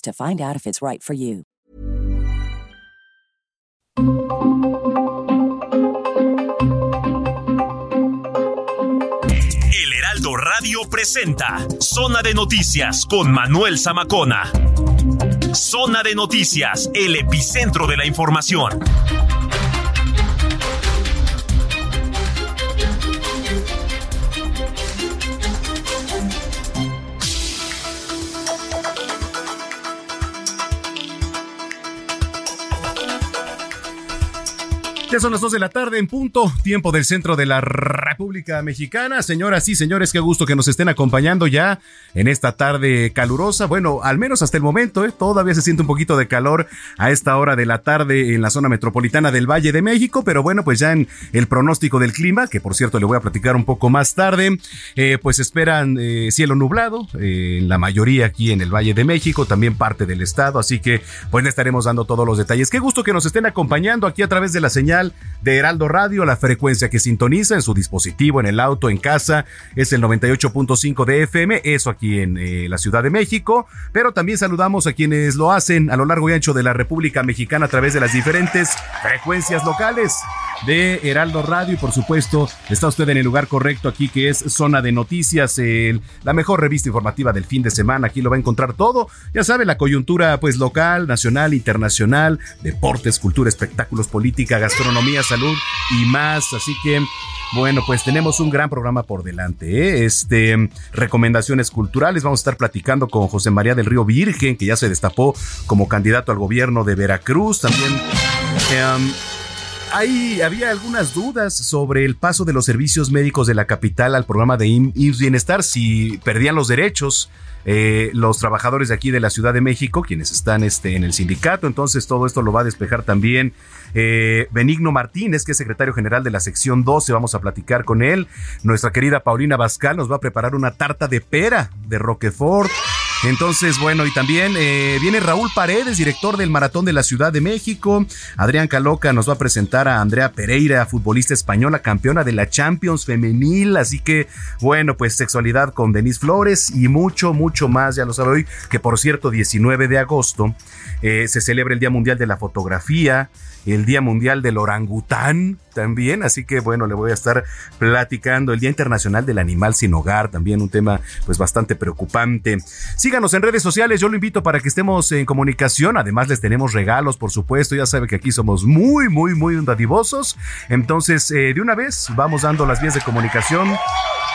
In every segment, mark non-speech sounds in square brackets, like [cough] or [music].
to find out if it's right for you. El Heraldo Radio presenta Zona de Noticias con Manuel Zamacona. Zona de Noticias, el epicentro de la información. Ya son las 2 de la tarde en punto, tiempo del centro de la República Mexicana. Señoras y señores, qué gusto que nos estén acompañando ya en esta tarde calurosa. Bueno, al menos hasta el momento, ¿eh? todavía se siente un poquito de calor a esta hora de la tarde en la zona metropolitana del Valle de México, pero bueno, pues ya en el pronóstico del clima, que por cierto le voy a platicar un poco más tarde, eh, pues esperan eh, cielo nublado en la mayoría aquí en el Valle de México, también parte del estado, así que pues le estaremos dando todos los detalles. Qué gusto que nos estén acompañando aquí a través de la señal de Heraldo Radio. La frecuencia que sintoniza en su dispositivo, en el auto, en casa, es el 98.5 de FM, eso aquí en eh, la Ciudad de México. Pero también saludamos a quienes lo hacen a lo largo y ancho de la República Mexicana a través de las diferentes frecuencias locales de Heraldo Radio. Y por supuesto, está usted en el lugar correcto aquí, que es Zona de Noticias, la mejor revista informativa del fin de semana. Aquí lo va a encontrar todo. Ya sabe, la coyuntura pues local, nacional, internacional, deportes, cultura, espectáculos, política, gastronomía salud y más. Así que, bueno, pues tenemos un gran programa por delante. ¿eh? Este, recomendaciones culturales. Vamos a estar platicando con José María del Río Virgen, que ya se destapó como candidato al gobierno de Veracruz. También. Em, Ahí había algunas dudas sobre el paso de los servicios médicos de la capital al programa de IMSS Bienestar, si perdían los derechos eh, los trabajadores de aquí de la Ciudad de México, quienes están este, en el sindicato. Entonces todo esto lo va a despejar también eh, Benigno Martínez, que es secretario general de la sección 12. Vamos a platicar con él. Nuestra querida Paulina Bascal nos va a preparar una tarta de pera de Roquefort. Entonces, bueno, y también eh, viene Raúl Paredes, director del Maratón de la Ciudad de México. Adrián Caloca nos va a presentar a Andrea Pereira, futbolista española, campeona de la Champions femenil. Así que, bueno, pues sexualidad con Denise Flores y mucho, mucho más, ya lo sabe hoy, que por cierto, 19 de agosto eh, se celebra el Día Mundial de la Fotografía el Día Mundial del Orangután también, así que bueno, le voy a estar platicando. El Día Internacional del Animal Sin Hogar, también un tema pues bastante preocupante. Síganos en redes sociales, yo lo invito para que estemos en comunicación, además les tenemos regalos, por supuesto, ya sabe que aquí somos muy, muy, muy dadivosos, entonces eh, de una vez vamos dando las vías de comunicación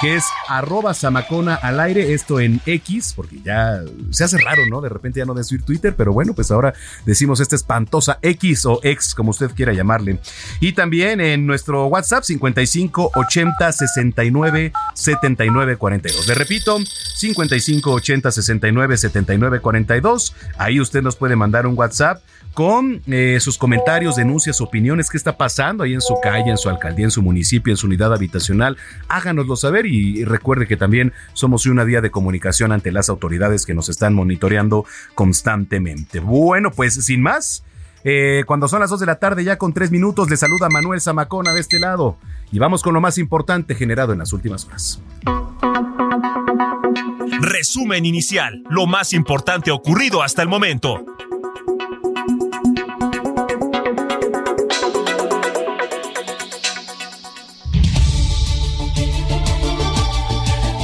que es arroba Samacona al aire, esto en X, porque ya se hace raro, ¿no? De repente ya no decir Twitter, pero bueno, pues ahora decimos esta espantosa X o X, como usted quiera llamarle. Y también en nuestro WhatsApp 55 80 69 79 42. Le repito, 55 80 69 79 42. Ahí usted nos puede mandar un WhatsApp con eh, sus comentarios, denuncias, opiniones, qué está pasando ahí en su calle, en su alcaldía, en su municipio, en su unidad habitacional. Háganoslo saber y recuerde que también somos una vía de comunicación ante las autoridades que nos están monitoreando constantemente. Bueno, pues sin más. Eh, cuando son las 2 de la tarde, ya con 3 minutos, le saluda Manuel Zamacona de este lado. Y vamos con lo más importante generado en las últimas horas. Resumen inicial, lo más importante ocurrido hasta el momento.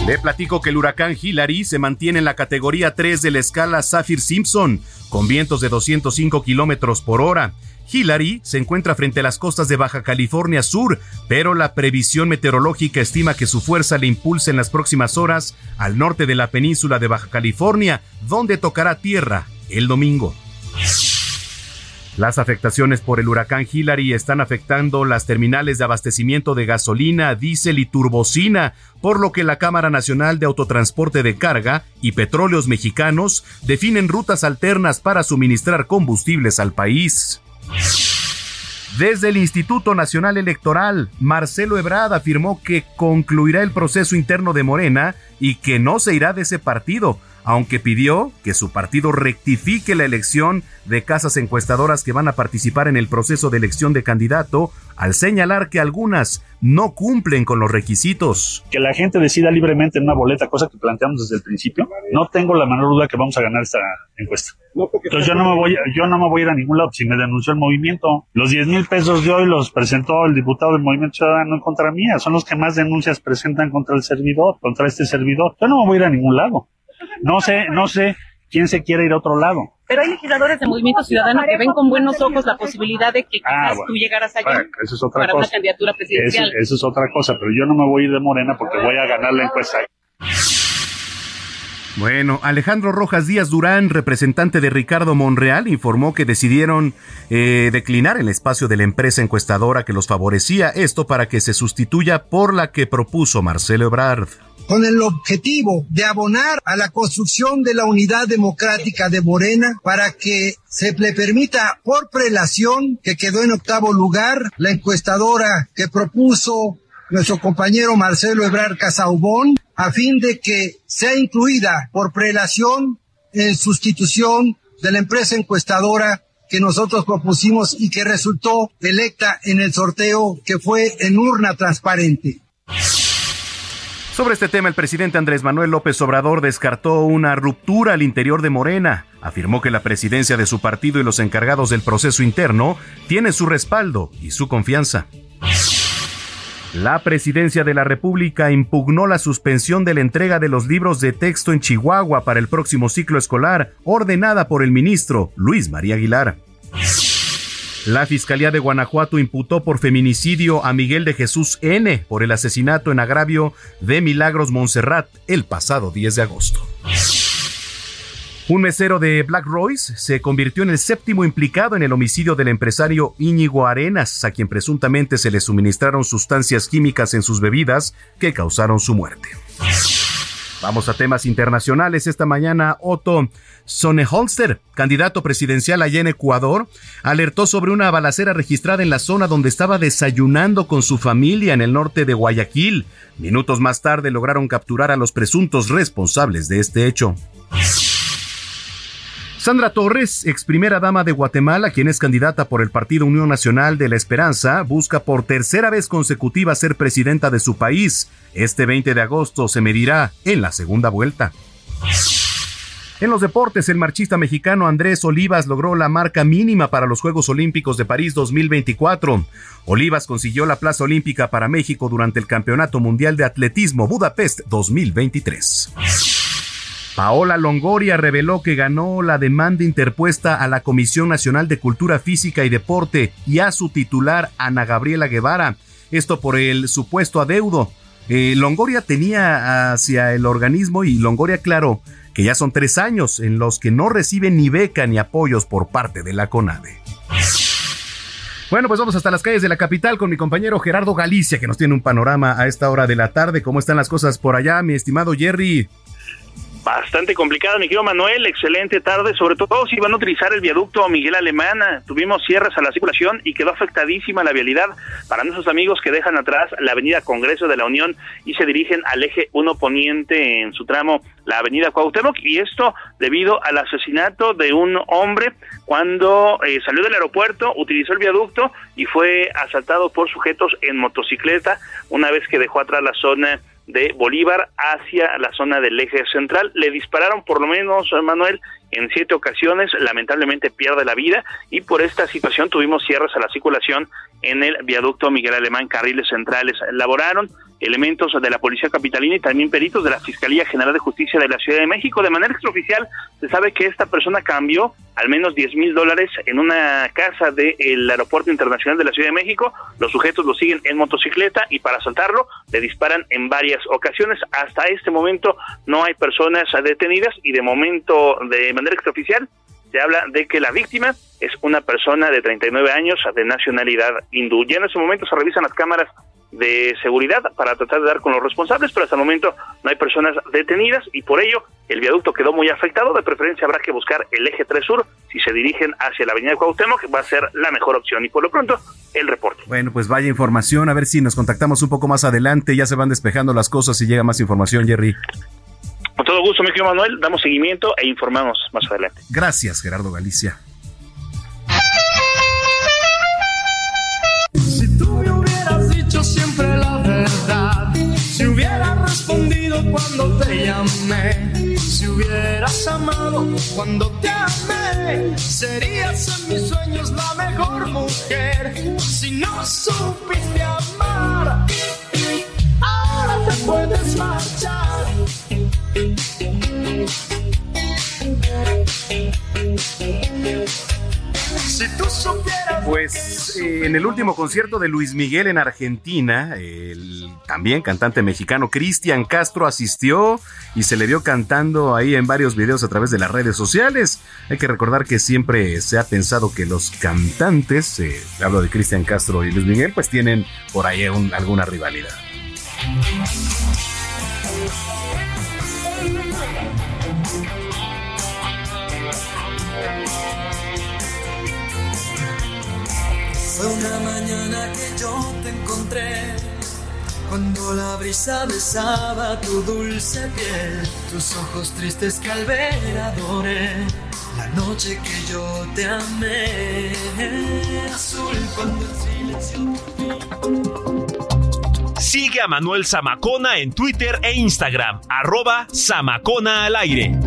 Le platico que el huracán Hillary se mantiene en la categoría 3 de la escala Saffir-Simpson con vientos de 205 kilómetros por hora. Hillary se encuentra frente a las costas de Baja California Sur, pero la previsión meteorológica estima que su fuerza le impulse en las próximas horas al norte de la península de Baja California, donde tocará tierra el domingo. Las afectaciones por el huracán Hillary están afectando las terminales de abastecimiento de gasolina, diésel y turbocina, por lo que la Cámara Nacional de Autotransporte de Carga y Petróleos Mexicanos definen rutas alternas para suministrar combustibles al país. Desde el Instituto Nacional Electoral, Marcelo Ebrard afirmó que concluirá el proceso interno de Morena y que no se irá de ese partido, aunque pidió que su partido rectifique la elección de casas encuestadoras que van a participar en el proceso de elección de candidato, al señalar que algunas no cumplen con los requisitos. Que la gente decida libremente en una boleta, cosa que planteamos desde el principio, no tengo la menor duda que vamos a ganar esta encuesta. Entonces yo no me voy, yo no me voy a ir a ningún lado si me denunció el movimiento. Los 10 mil pesos de hoy los presentó el diputado del Movimiento Ciudadano en contra mía. Son los que más denuncias presentan contra el servidor, contra este servidor. Yo no me voy a ir a ningún lado. No sé, no sé quién se quiere ir a otro lado. Pero hay legisladores de Movimiento Ciudadano que ven con buenos ojos la posibilidad de que Ah, quizás bueno. tú llegaras allá Bueno, eso es otra para cosa. una candidatura Eso, presidencial. eso es otra cosa, pero yo no me voy a ir de Morena porque voy a ganar la encuesta. Bueno, Alejandro Rojas Díaz Durán, representante de Ricardo Monreal, informó que decidieron eh, declinar el espacio de la empresa encuestadora que los favorecía, esto para que se sustituya por la que propuso Marcelo Ebrard. Con el objetivo de abonar a la construcción de la unidad democrática de Morena para que se le permita por prelación, que quedó en octavo lugar, la encuestadora que propuso nuestro compañero Marcelo Ebrard Casaubón, a fin de que sea incluida por prelación en sustitución de la empresa encuestadora que nosotros propusimos y que resultó electa en el sorteo que fue en urna transparente. Sobre este tema, el presidente Andrés Manuel López Obrador descartó una ruptura al interior de Morena. Afirmó que la presidencia de su partido y los encargados del proceso interno tienen su respaldo y su confianza. La presidencia de la República impugnó la suspensión de la entrega de los libros de texto en Chihuahua para el próximo ciclo escolar, ordenada por el ministro Luis María Aguilar. La Fiscalía de Guanajuato imputó por feminicidio a Miguel de Jesús N. por el asesinato en agravio de Milagros Montserrat el pasado 10 de agosto. Un mesero de Black Royce se convirtió en el séptimo implicado en el homicidio del empresario Íñigo Arenas, a quien presuntamente se le suministraron sustancias químicas en sus bebidas que causaron su muerte. Vamos a temas internacionales. Esta mañana Otto Sonneholster, candidato presidencial allá en Ecuador, alertó sobre una balacera registrada en la zona donde estaba desayunando con su familia en el norte de Guayaquil. Minutos más tarde lograron capturar a los presuntos responsables de este hecho. Sandra Torres, ex primera dama de Guatemala, quien es candidata por el Partido Unión Nacional de la Esperanza, busca por tercera vez consecutiva ser presidenta de su país. Este 20 de agosto se medirá en la segunda vuelta. En los deportes, el marchista mexicano Andrés Olivas logró la marca mínima para los Juegos Olímpicos de París 2024. Olivas consiguió la plaza olímpica para México durante el Campeonato Mundial de Atletismo Budapest 2023. Paola Longoria reveló que ganó la demanda interpuesta a la Comisión Nacional de Cultura Física y Deporte y a su titular Ana Gabriela Guevara. Esto por el supuesto adeudo. Eh, Longoria tenía hacia el organismo y Longoria aclaró que ya son tres años en los que no recibe ni beca ni apoyos por parte de la CONADE. Bueno, pues vamos hasta las calles de la capital con mi compañero Gerardo Galicia, que nos tiene un panorama a esta hora de la tarde. ¿Cómo están las cosas por allá, mi estimado Jerry? Bastante complicado, mi querido Manuel. Excelente tarde, sobre todo si van a utilizar el viaducto Miguel Alemana. Tuvimos cierres a la circulación y quedó afectadísima la vialidad para nuestros amigos que dejan atrás la avenida Congreso de la Unión y se dirigen al eje 1 poniente en su tramo, la avenida Cuauhtémoc. Y esto debido al asesinato de un hombre cuando eh, salió del aeropuerto, utilizó el viaducto y fue asaltado por sujetos en motocicleta una vez que dejó atrás la zona de Bolívar hacia la zona del eje central. Le dispararon por lo menos, Manuel, en siete ocasiones, lamentablemente pierde la vida y por esta situación tuvimos cierres a la circulación en el viaducto Miguel Alemán, carriles centrales. Laboraron elementos de la Policía Capitalina y también peritos de la Fiscalía General de Justicia de la Ciudad de México. De manera extraoficial, se sabe que esta persona cambió al menos 10 mil dólares en una casa del Aeropuerto Internacional de la Ciudad de México. Los sujetos lo siguen en motocicleta y para asaltarlo le disparan en varias ocasiones. Hasta este momento no hay personas detenidas y de momento, de manera extraoficial, se habla de que la víctima es una persona de 39 años de nacionalidad hindú. Ya en ese momento se revisan las cámaras de seguridad para tratar de dar con los responsables, pero hasta el momento no hay personas detenidas y por ello el viaducto quedó muy afectado. De preferencia habrá que buscar el eje 3 sur. Si se dirigen hacia la avenida de Cuauhtémoc, va a ser la mejor opción. Y por lo pronto, el reporte. Bueno, pues vaya información. A ver si nos contactamos un poco más adelante. Ya se van despejando las cosas y llega más información, Jerry. Con todo gusto, mi querido Manuel. Damos seguimiento e informamos más adelante. Gracias, Gerardo Galicia. siempre la verdad. Si hubieras respondido cuando te llamé, si hubieras amado cuando te amé, serías en mis sueños la mejor mujer. Si no supiste amar, ahora te puedes marchar. Pues eh, en el último concierto de Luis Miguel en Argentina, el también cantante mexicano Cristian Castro asistió y se le vio cantando ahí en varios videos a través de las redes sociales. Hay que recordar que siempre se ha pensado que los cantantes, eh, hablo de Cristian Castro y Luis Miguel, pues tienen por ahí alguna rivalidad. Fue una mañana que yo te encontré, cuando la brisa besaba tu dulce piel, tus ojos tristes que al ver adoré, la noche que yo te amé, azul cuando el silencio. Sigue a Manuel Zamacona en Twitter e Instagram, arroba Zamacona al aire.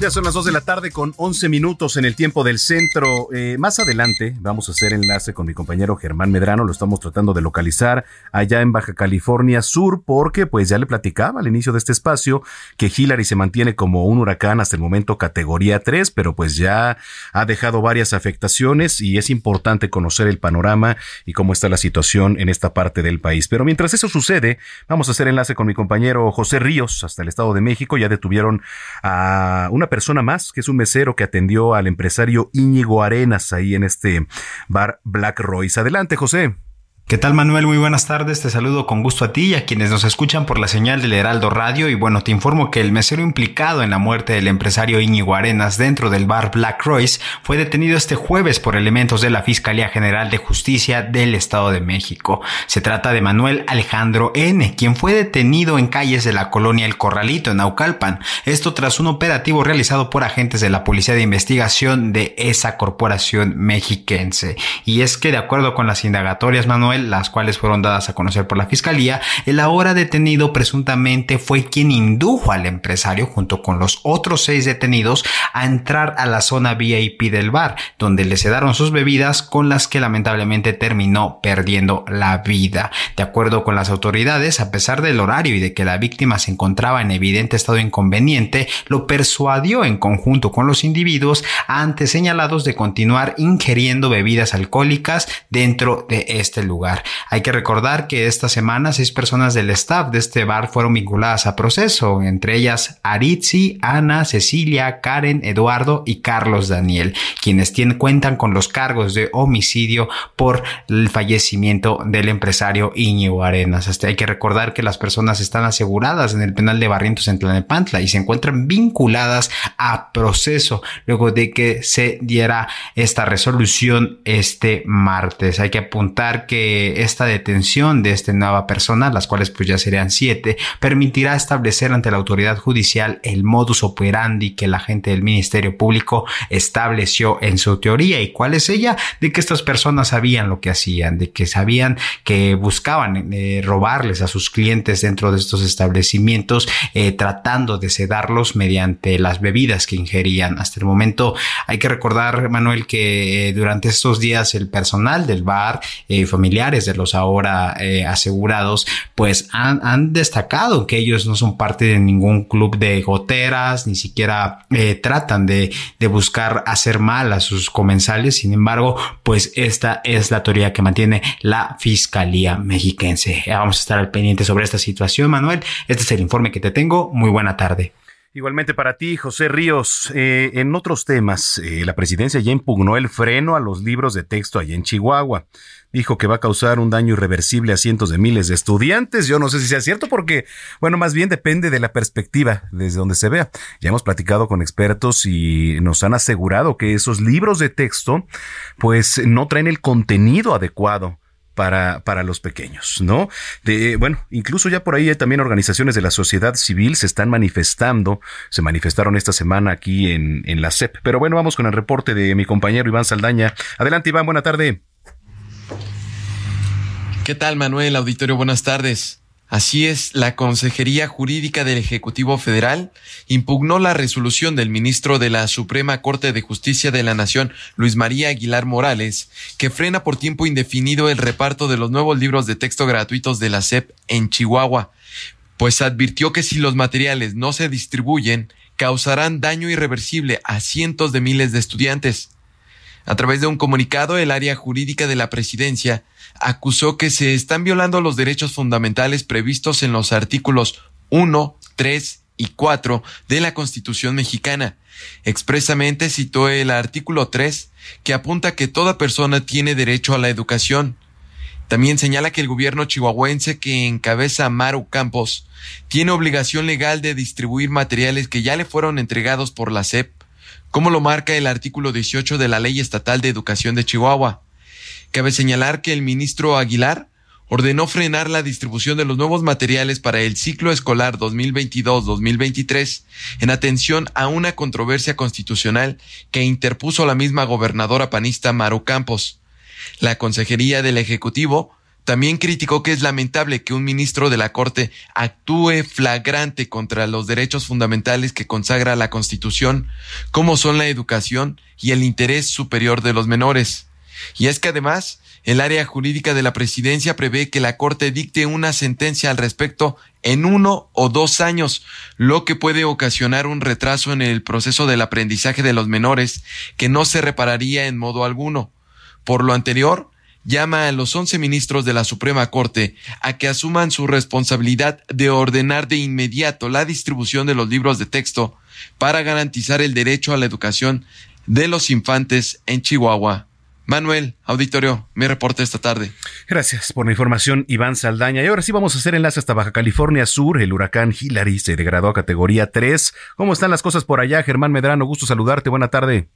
Ya son las 2 de la tarde con 11 minutos en el tiempo del centro. Eh, más adelante vamos a hacer enlace con mi compañero Germán Medrano. Lo estamos tratando de localizar allá en Baja California Sur porque pues ya le platicaba al inicio de este espacio que Hillary se mantiene como un huracán hasta el momento categoría 3, pero pues ya ha dejado varias afectaciones y es importante conocer el panorama y cómo está la situación en esta parte del país. Pero mientras eso sucede, vamos a hacer enlace con mi compañero José Ríos hasta el Estado de México. Ya detuvieron a una persona más, que es un mesero que atendió al empresario Íñigo Arenas ahí en este bar Black Royce. Adelante, José. ¿Qué tal Manuel? Muy buenas tardes, te saludo con gusto a ti y a quienes nos escuchan por la señal del Heraldo Radio y bueno, te informo que el mesero implicado en la muerte del empresario Íñigo Arenas dentro del bar Black Royce fue detenido este jueves por elementos de la Fiscalía General de Justicia del Estado de México. Se trata de Manuel Alejandro N., quien fue detenido en calles de la colonia El Corralito en Naucalpan, esto tras un operativo realizado por agentes de la Policía de Investigación de esa corporación mexiquense. Y es que de acuerdo con las indagatorias, Manuel, las cuales fueron dadas a conocer por la fiscalía, el ahora detenido presuntamente fue quien indujo al empresario junto con los otros seis detenidos a entrar a la zona VIP del bar, donde le sedaron sus bebidas con las que lamentablemente terminó perdiendo la vida. De acuerdo con las autoridades, a pesar del horario y de que la víctima se encontraba en evidente estado inconveniente, lo persuadió en conjunto con los individuos antes señalados de continuar ingiriendo bebidas alcohólicas dentro de este lugar. Hay que recordar que esta semana seis personas del staff de este bar fueron vinculadas a proceso, entre ellas Aritzi, Ana, Cecilia, Karen, Eduardo y Carlos Daniel, quienes cuentan con los cargos de homicidio por el fallecimiento del empresario Íñigo Arenas. Hasta hay que recordar que las personas están aseguradas en el penal de Barrientos en Tlanepantla y se encuentran vinculadas a proceso luego de que se diera esta resolución este martes. Hay que apuntar que que esta detención de esta nueva persona, las cuales pues ya serían siete, permitirá establecer ante la autoridad judicial el modus operandi que la gente del Ministerio Público estableció en su teoría. ¿Y cuál es ella? De que estas personas sabían lo que hacían, de que sabían que buscaban eh, robarles a sus clientes dentro de estos establecimientos, eh, tratando de sedarlos mediante las bebidas que ingerían. Hasta el momento hay que recordar, Manuel, que eh, durante estos días el personal del bar, de los ahora asegurados, pues han, destacado que ellos no son parte de ningún club de goteras, ni siquiera tratan de, de buscar hacer mal a sus comensales. Sin embargo, pues esta es la teoría que mantiene la Fiscalía Mexiquense. Vamos a estar al pendiente sobre esta situación, Manuel. Este es el informe que te tengo. Muy buena tarde. Igualmente para ti, José Ríos. Eh, en otros temas, eh, la presidencia ya impugnó el freno a los libros de texto allá en Chihuahua. Dijo que va a causar un daño irreversible a cientos de miles de estudiantes. Yo no sé si sea cierto porque, bueno, más bien depende de la perspectiva desde donde se vea. Ya hemos platicado con expertos y nos han asegurado que esos libros de texto, pues no traen el contenido adecuado para, para los pequeños, ¿no? De, bueno, incluso ya por ahí hay también organizaciones de la sociedad civil se están manifestando, se manifestaron esta semana aquí en, en la CEP. Pero bueno, vamos con el reporte de mi compañero Iván Saldaña. Adelante, Iván, buena tarde. ¿Qué tal, Manuel? Auditorio, buenas tardes. Así es, la Consejería Jurídica del Ejecutivo Federal impugnó la resolución del ministro de la Suprema Corte de Justicia de la Nación, Luis María Aguilar Morales, que frena por tiempo indefinido el reparto de los nuevos libros de texto gratuitos de la SEP en Chihuahua, pues advirtió que si los materiales no se distribuyen, causarán daño irreversible a cientos de miles de estudiantes. A través de un comunicado, el área jurídica de la presidencia acusó que se están violando los derechos fundamentales previstos en los artículos 1, 3 y 4 de la Constitución mexicana. Expresamente citó el artículo 3, que apunta que toda persona tiene derecho a la educación. También señala que el gobierno chihuahuense que encabeza Maru Campos tiene obligación legal de distribuir materiales que ya le fueron entregados por la SEP, como lo marca el artículo 18 de la Ley Estatal de Educación de Chihuahua. Cabe señalar que el ministro Aguilar ordenó frenar la distribución de los nuevos materiales para el ciclo escolar 2022-2023 en atención a una controversia constitucional que interpuso la misma gobernadora panista Maru Campos. La Consejería del Ejecutivo también criticó que es lamentable que un ministro de la Corte actúe flagrante contra los derechos fundamentales que consagra la Constitución, como son la educación y el interés superior de los menores. Y es que además, el área jurídica de la presidencia prevé que la Corte dicte una sentencia al respecto en uno o dos años, lo que puede ocasionar un retraso en el proceso del aprendizaje de los menores que no se repararía en modo alguno. Por lo anterior, llama a los once ministros de la Suprema Corte a que asuman su responsabilidad de ordenar de inmediato la distribución de los libros de texto para garantizar el derecho a la educación de los infantes en Chihuahua. Manuel, auditorio, mi reporte esta tarde. Gracias por la información, Iván Saldaña. Y ahora sí vamos a hacer enlace hasta Baja California Sur. El huracán Hillary se degradó a categoría 3. ¿Cómo están las cosas por allá? Germán Medrano, gusto saludarte. Buena tarde.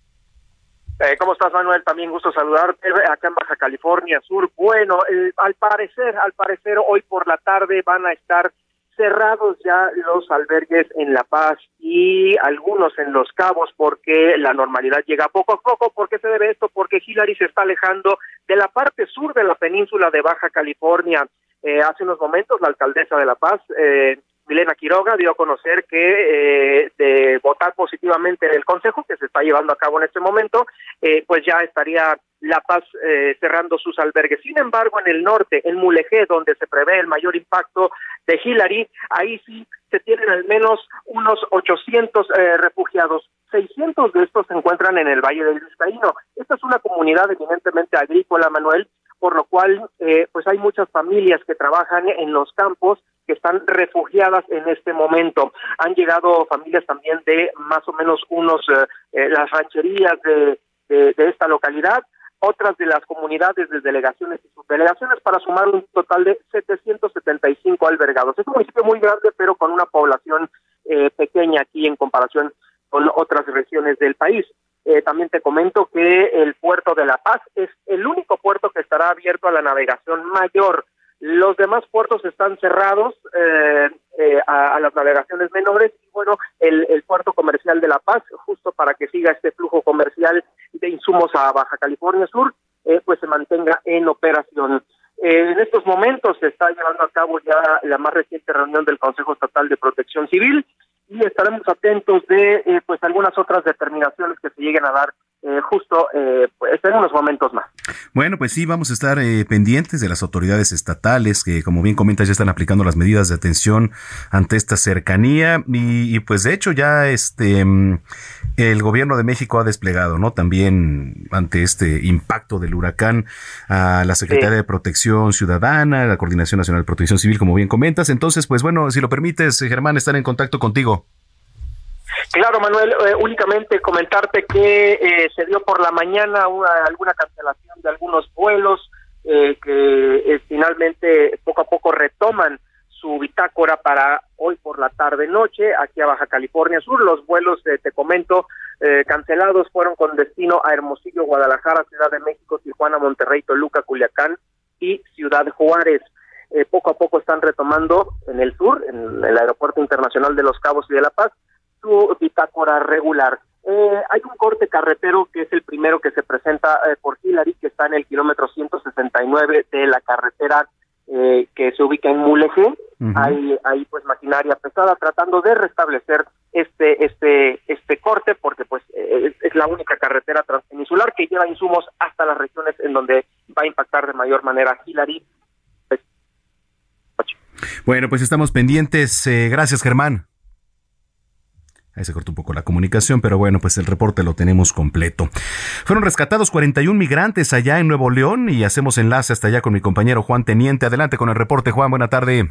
Eh, ¿Cómo estás, Manuel? También gusto saludarte acá en Baja California Sur. Bueno, eh, al parecer, al parecer hoy por la tarde van a estar cerrados ya los albergues en La Paz y algunos en Los Cabos porque la normalidad llega poco a poco. ¿Por qué se debe esto? Porque Hillary se está alejando de la parte sur de la península de Baja California. Eh, hace unos momentos la alcaldesa de La Paz, eh, Milena Quiroga, dio a conocer que eh, de votar positivamente en el Consejo que se está llevando a cabo en este momento, eh, pues ya estaría la Paz eh, cerrando sus albergues. Sin embargo, en el norte, en Mulegé, donde se prevé el mayor impacto de Hillary, ahí sí se tienen al menos unos 800 eh, refugiados. 600 de estos se encuentran en el Valle del Vizcaíno. Esta es una comunidad eminentemente agrícola, Manuel, por lo cual eh, pues hay muchas familias que trabajan en los campos que están refugiadas en este momento. Han llegado familias también de más o menos unos las rancherías de, de esta localidad, otras de las comunidades de delegaciones y subdelegaciones para sumar un total de 775 albergados. Es un municipio muy grande, pero con una población eh, pequeña aquí en comparación con otras regiones del país. Eh, también te comento que el puerto de La Paz es el único puerto que estará abierto a la navegación mayor. Los demás puertos están cerrados eh, eh, a, las navegaciones menores y bueno, el, puerto comercial de La Paz, justo para que siga este flujo comercial de insumos a Baja California Sur, eh, pues se mantenga en operación. en estos momentos se está llevando a cabo ya la más reciente reunión del Consejo Estatal de Protección Civil y estaremos atentos de pues algunas otras determinaciones que se lleguen a dar eh, justo eh, pues, en unos momentos más. Bueno, pues sí, vamos a estar eh, pendientes de las autoridades estatales que, como bien comentas, ya están aplicando las medidas de atención ante esta cercanía y, pues de hecho ya este mm, el gobierno de México ha desplegado, ¿no? También ante este impacto del huracán a la Secretaría de Protección Ciudadana, la Coordinación Nacional de Protección Civil, como bien comentas. Entonces, pues bueno, si lo permites, Germán, estar en contacto contigo. Claro, Manuel, eh, únicamente comentarte que eh, se dio por la mañana una, alguna cancelación de algunos vuelos eh, que finalmente poco a poco retoman su bitácora para hoy por la tarde noche aquí a Baja California Sur. Los vuelos, te comento, cancelados fueron con destino a Hermosillo, Guadalajara, Ciudad de México, Tijuana, Monterrey, Toluca, Culiacán y Ciudad Juárez. poco a poco están retomando en el sur, en el Aeropuerto Internacional de Los Cabos y de La Paz, su bitácora regular. Eh, hay un corte carretero que es el primero que se presenta eh, por Hillary, que está en el kilómetro 169 de la carretera eh, que se ubica en Mulegé. Hay, hay pues maquinaria pesada tratando de restablecer este este este corte porque pues es, es, la única carretera transpeninsular que lleva insumos hasta las regiones en donde va a impactar de mayor manera Hillary. Bueno, pues estamos pendientes. gracias, Germán. Ahí se cortó un poco la comunicación, pero bueno, pues el reporte lo tenemos completo. Fueron rescatados 41 migrantes allá en Nuevo León y hacemos enlace hasta allá con mi compañero Juan Teniente. Adelante con el reporte, Juan. Buena tarde.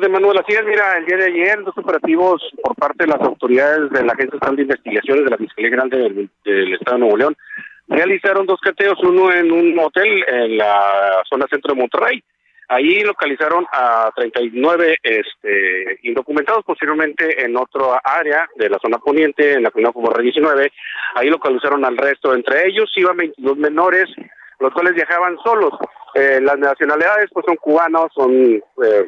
De Manuel, así es, mira, el día de ayer dos operativos por parte de las autoridades de la Agencia Estatal de Investigaciones de la Fiscalía Grande del, del, Estado de Nuevo León realizaron dos cateos, uno en un hotel en la zona centro de Monterrey Ahí localizaron a 39 este, indocumentados, posiblemente en otra área de la zona poniente, en la comunidad como 19. Ahí localizaron al resto. Entre ellos iban 22 menores, los cuales viajaban solos. Eh, las nacionalidades pues son cubanos, son eh,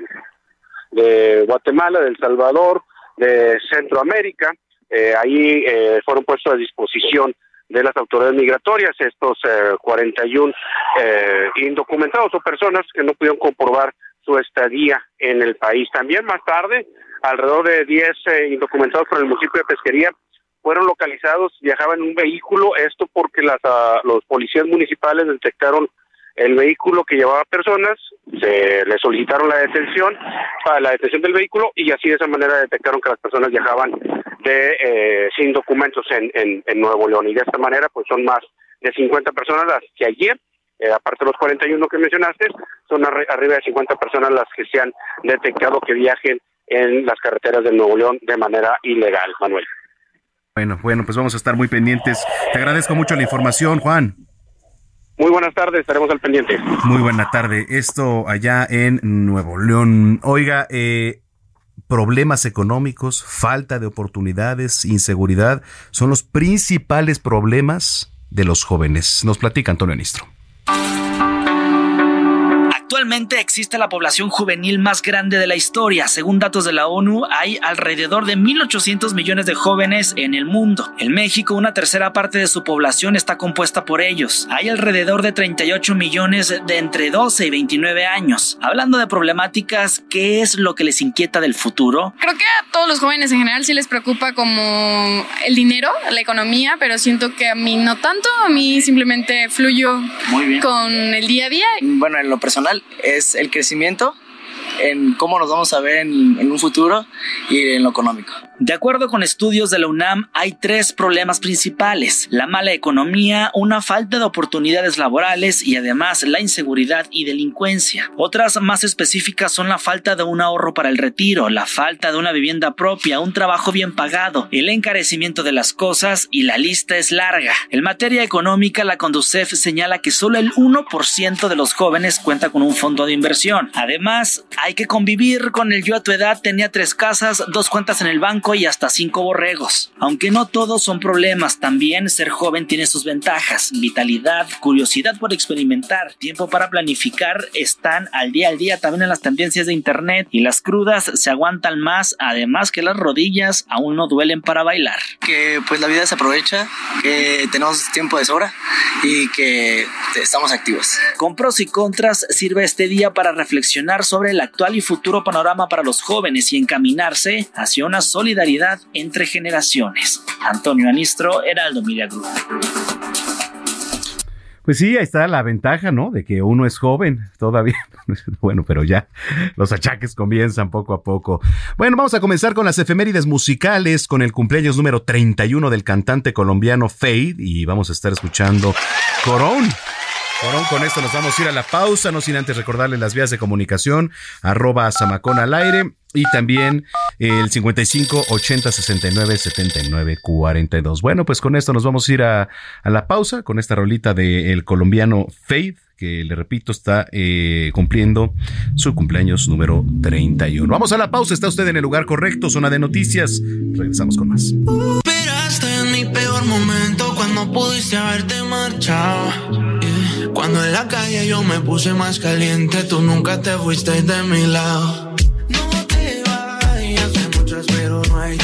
de Guatemala, de El Salvador, de Centroamérica. Eh, ahí fueron puestos a disposición de las autoridades migratorias, estos 41 eh, eh, indocumentados o personas que no pudieron comprobar su estadía en el país. También más tarde, alrededor de 10 eh, indocumentados por el municipio de Pesquería fueron localizados, viajaban en un vehículo, esto porque las, ah, los policías municipales detectaron el vehículo que llevaba personas, se le solicitaron la detención para la detención del vehículo y así de esa manera detectaron que las personas viajaban de eh, sin documentos en, en, Nuevo León y de esta manera pues son más de 50 personas las que ayer eh, aparte de los 41 que mencionaste, son arriba de 50 personas las que se han detectado que viajen en las carreteras de Nuevo León de manera ilegal, Manuel. Bueno, bueno, pues vamos a estar muy pendientes. Te agradezco mucho la información, Juan. Muy buenas tardes, estaremos al pendiente. Muy buena tarde. Esto allá en Nuevo León. Oiga, eh, problemas económicos, falta de oportunidades, inseguridad, son los principales problemas de los jóvenes. Nos platica Antonio Nistro. Actualmente existe la población juvenil más grande de la historia. Según datos de la ONU, hay alrededor de 1.800 millones de jóvenes en el mundo. En México, una tercera parte de su población está compuesta por ellos. Hay alrededor de 38 millones de entre 12 y 29 años. Hablando de problemáticas, ¿qué es lo que les inquieta del futuro? Creo que a todos los jóvenes en general sí les preocupa como el dinero, la economía, pero siento que a mí no tanto. A mí simplemente fluyo con el día a día. Bueno, en lo personal, es el crecimiento en cómo nos vamos a ver en, un futuro y en lo económico. De acuerdo con estudios de la UNAM, hay tres problemas principales. La mala economía, una falta de oportunidades laborales y además la inseguridad y delincuencia. Otras más específicas son la falta de un ahorro para el retiro, la falta de una vivienda propia, un trabajo bien pagado, el encarecimiento de las cosas y la lista es larga. En materia económica, la Conducef señala que solo el 1% de los jóvenes cuenta con un fondo de inversión. Además, Hay que convivir con el yo a tu edad tenía tres casas, dos cuentas en el banco y hasta cinco borregos. Aunque no todos son problemas, también ser joven tiene sus ventajas. Vitalidad, curiosidad por experimentar, tiempo para planificar, están al día al día también en las tendencias de internet y las crudas se aguantan más, además que las rodillas aún no duelen para bailar. Que pues la vida se aprovecha, que tenemos tiempo de sobra y que estamos activos. Con pros y contras sirve este día para reflexionar sobre el actual y futuro panorama para los jóvenes y encaminarse hacia una solidaridad entre generaciones. Antonio Anistro, Heraldo Media. Pues sí, ahí está la ventaja, ¿no? De que uno es joven todavía. [laughs] Bueno, pero ya los achaques comienzan poco a poco. Bueno, vamos a comenzar con las efemérides musicales, con el cumpleaños número 31 del cantante colombiano Fade y vamos a estar escuchando Corón. Con esto nos vamos a ir a la pausa, no sin antes recordarles las vías de comunicación, arroba Samacón al aire y también el 55 80 69 79 42. Bueno, pues con esto nos vamos a ir a, la pausa con esta rolita del colombiano Faith, que le repito está eh, cumpliendo su cumpleaños número 31. Vamos a la pausa, está usted en el lugar correcto, zona de noticias. Regresamos con más. Esperaste en mi peor momento cuando pudiste haberte marchado. Cuando en la calle yo me puse más caliente, tú nunca te fuiste de mi lado. a una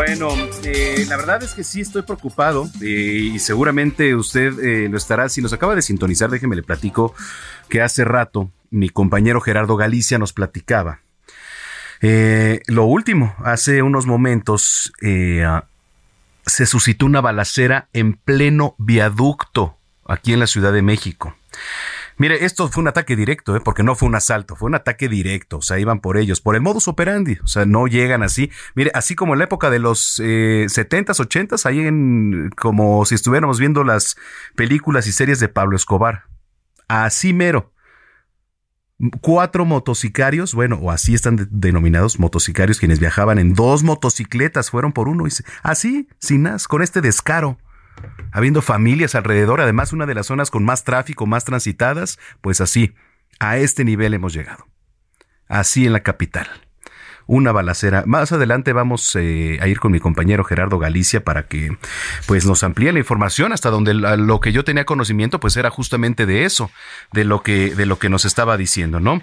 Bueno, eh, la verdad es que sí estoy preocupado eh, y seguramente usted eh, lo estará. Si nos acaba de sintonizar, déjeme le platico que hace rato mi compañero Gerardo Galicia nos platicaba. lo último, hace unos momentos se suscitó una balacera en pleno viaducto aquí en la Ciudad de México. Mire, esto fue un ataque directo, ¿eh? porque no fue un asalto, fue un ataque directo, o sea, iban por ellos, por el modus operandi, o sea, no llegan así. Mire, así como en la época de los eh, 70s, 80s, ahí en, como si estuviéramos viendo las películas y series de Pablo Escobar. Así mero. Cuatro motocicarios, bueno, o así están denominados motocicarios, quienes viajaban en dos motocicletas, fueron por uno, y así, sin más, con este descaro habiendo familias alrededor, además una de las zonas con más tráfico, más transitadas, pues así, a este nivel hemos llegado. Así en la capital. Una balacera. Más adelante vamos eh, a ir con mi compañero Gerardo Galicia para que pues nos amplíe la información hasta donde lo que yo tenía conocimiento pues era justamente de eso, de lo que de lo que nos estaba diciendo, ¿no?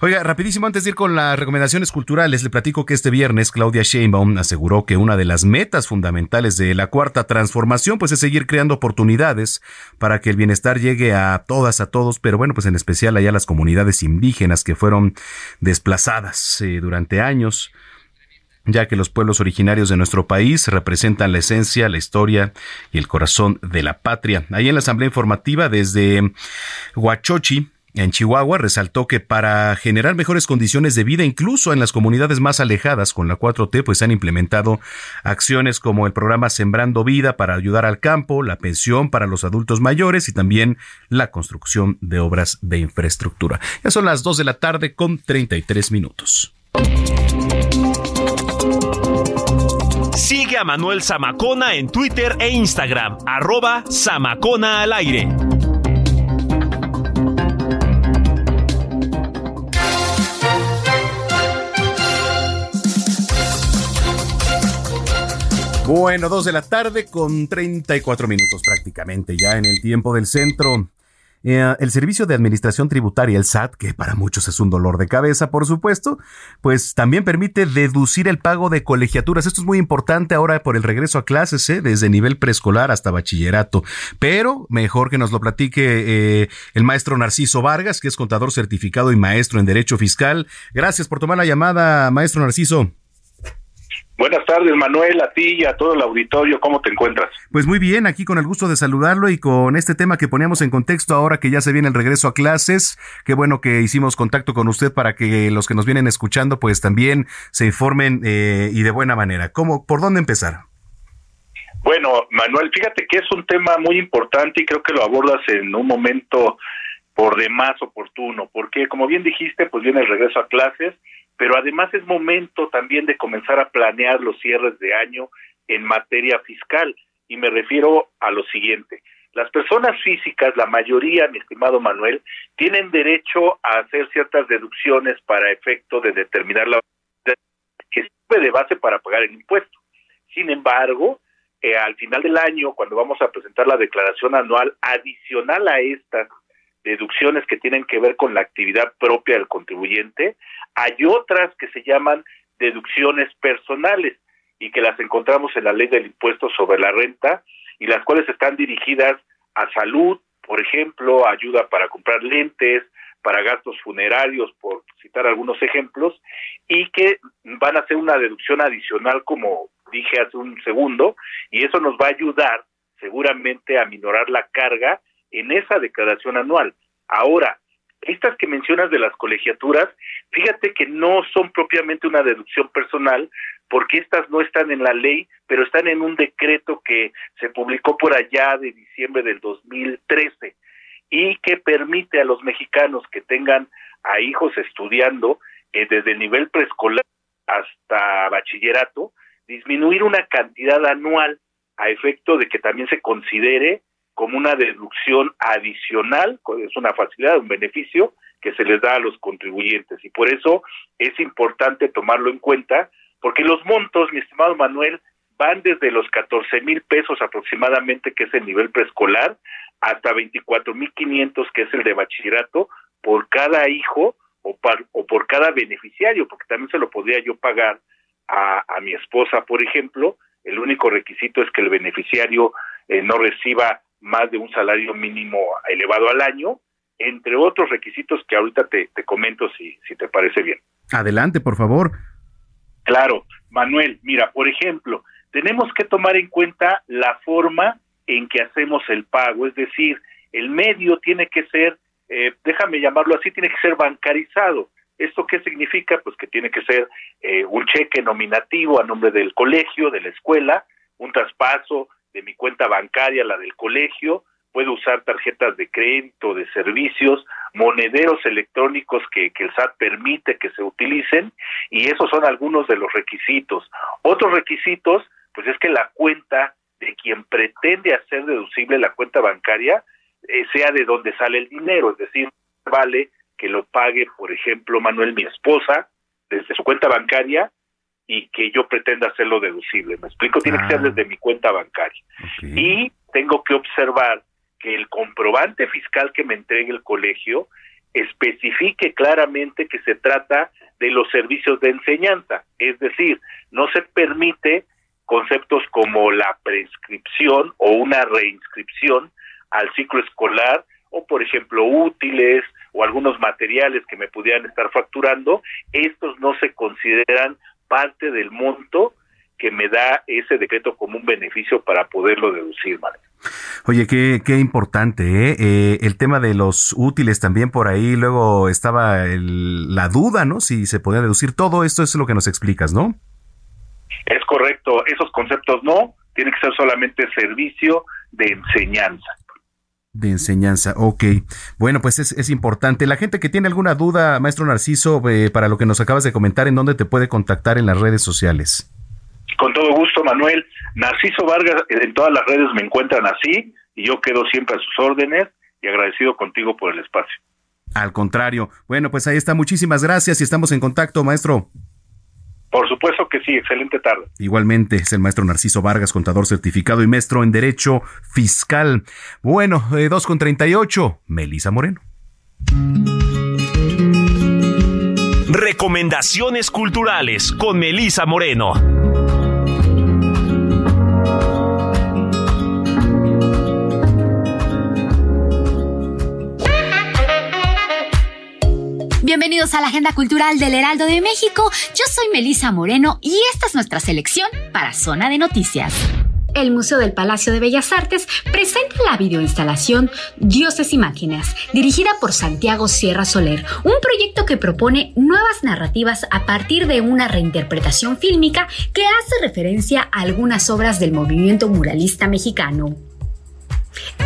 Oiga, rapidísimo antes de ir con las recomendaciones culturales, le platico que este viernes Claudia Sheinbaum aseguró que una de las metas fundamentales de la cuarta transformación pues es seguir creando oportunidades para que el bienestar llegue a todas, a todos, pero bueno, pues en especial allá las comunidades indígenas que fueron desplazadas eh, durante años ya que los pueblos originarios de nuestro país representan la esencia, la historia y el corazón de la patria. Ahí en la Asamblea Informativa desde Huachochi, en Chihuahua resaltó que para generar mejores condiciones de vida, incluso en las comunidades más alejadas con la 4T, pues han implementado acciones como el programa Sembrando Vida para ayudar al campo, la pensión para los adultos mayores y también la construcción de obras de infraestructura. Ya son las 2 de la tarde con 33 minutos. Sigue a Manuel Zamacona en Twitter e Instagram, arroba Zamacona al aire. Bueno, dos de la tarde con 34 minutos prácticamente ya en el tiempo del centro. Eh, el Servicio de Administración Tributaria, el SAT, que para muchos es un dolor de cabeza, por supuesto, pues también permite deducir el pago de colegiaturas. Esto es muy importante ahora por el regreso a clases, ¿eh? desde nivel preescolar hasta bachillerato. Pero mejor que nos lo platique eh, el maestro Narciso Vargas, que es contador certificado y maestro en Derecho Fiscal. Gracias por tomar la llamada, maestro Narciso. Buenas tardes, Manuel, a ti y a todo el auditorio. ¿Cómo te encuentras? Pues muy bien, aquí con el gusto de saludarlo y con este tema que poníamos en contexto ahora que ya se viene el regreso a clases. Qué bueno que hicimos contacto con usted para que los que nos vienen escuchando pues también se informen eh, y de buena manera. ¿Cómo, ¿Por dónde empezar? Bueno, Manuel, fíjate que es un tema muy importante y creo que lo abordas en un momento por demás oportuno, porque como bien dijiste, pues viene el regreso a clases pero además es momento también de comenzar a planear los cierres de año en materia fiscal y me refiero a lo siguiente. Las personas físicas, la mayoría, mi estimado Manuel, tienen derecho a hacer ciertas deducciones para efecto de determinar la que sirve de base para pagar el impuesto. Sin embargo, eh, al final del año, cuando vamos a presentar la declaración anual adicional a estas deducciones que tienen que ver con la actividad propia del contribuyente, hay otras que se llaman deducciones personales y que las encontramos en la ley del impuesto sobre la renta y las cuales están dirigidas a salud, por ejemplo, ayuda para comprar lentes, para gastos funerarios, por citar algunos ejemplos, y que van a hacer una deducción adicional, como dije hace un segundo, y eso nos va a ayudar seguramente a minorar la carga en esa declaración anual. Ahora, estas que mencionas de las colegiaturas, fíjate que no son propiamente una deducción personal, porque estas no están en la ley, pero están en un decreto que se publicó por allá de diciembre del 2013 y que permite a los mexicanos que tengan a hijos estudiando eh, desde el nivel preescolar hasta bachillerato, disminuir una cantidad anual a efecto de que también se considere como una deducción adicional, es una facilidad, un beneficio que se les da a los contribuyentes. Y por eso es importante tomarlo en cuenta, porque los montos, mi estimado Manuel, van desde los 14 mil pesos aproximadamente, que es el nivel preescolar, hasta 24 mil 500, que es el de bachillerato, por cada hijo o, o por cada beneficiario, porque también se lo podría yo pagar a, a mi esposa, por ejemplo. El único requisito es que el beneficiario eh, no reciba más de un salario mínimo elevado al año, entre otros requisitos que ahorita te, te comento si, si te parece bien. Adelante, por favor. Claro, Manuel, mira, por ejemplo, tenemos que tomar en cuenta la forma en que hacemos el pago, es decir, el medio tiene que ser, eh, déjame llamarlo así, tiene que ser bancarizado. ¿Esto qué significa? Pues que tiene que ser eh, un cheque nominativo a nombre del colegio, de la escuela, un traspaso de mi cuenta bancaria, la del colegio, puedo usar tarjetas de crédito, de servicios, monederos electrónicos que, que, el SAT permite que se utilicen y esos son algunos de los requisitos. Otros requisitos, pues es que la cuenta de quien pretende hacer deducible la cuenta bancaria eh, sea de donde sale el dinero, es decir, vale que lo pague, por ejemplo, Manuel, mi esposa, desde su cuenta bancaria y que yo pretenda hacerlo deducible. ¿Me explico? Tiene que ser Ah. desde mi cuenta bancaria. Y tengo que observar que el comprobante fiscal que me entregue el colegio especifique claramente que se trata de los servicios de enseñanza. Es decir, no se permite conceptos como la prescripción o una reinscripción al ciclo escolar o, por ejemplo, útiles o algunos materiales que me pudieran estar facturando, estos no se consideran parte del monto que me da ese decreto como un beneficio para poderlo deducir, ¿vale? Oye, qué, qué importante, ¿eh? Eh, El tema de los útiles también por ahí, luego estaba el- la duda, ¿no? Si se podía deducir todo esto, es lo que nos explicas, ¿no? Es correcto, esos conceptos no, tiene que ser solamente servicio de enseñanza. De enseñanza, ok. Bueno, pues es, es importante. La gente que tiene alguna duda, maestro Narciso, eh, para lo que nos acabas de comentar, ¿en dónde te puede contactar en las redes sociales? Con todo gusto, Manuel. Narciso Vargas, eh, en todas las redes me encuentran así y yo quedo siempre a sus órdenes y agradecido contigo por el espacio. Al contrario. Bueno, pues ahí está. Muchísimas gracias y estamos en contacto, maestro. Por supuesto que sí, excelente tarde. Igualmente es el maestro Narciso Vargas, contador certificado y maestro en Derecho Fiscal. Bueno, eh, 2 con 38, Melisa Moreno. Recomendaciones culturales con Melisa Moreno. Bienvenidos a la Agenda Cultural del Heraldo de México. Yo soy Melisa Moreno y esta es nuestra selección para Zona de Noticias. El Museo del Palacio de Bellas Artes presenta la videoinstalación Dioses y Máquinas, dirigida por Santiago Sierra Soler, un proyecto que propone nuevas narrativas a partir de una reinterpretación fílmica que hace referencia a algunas obras del movimiento muralista mexicano.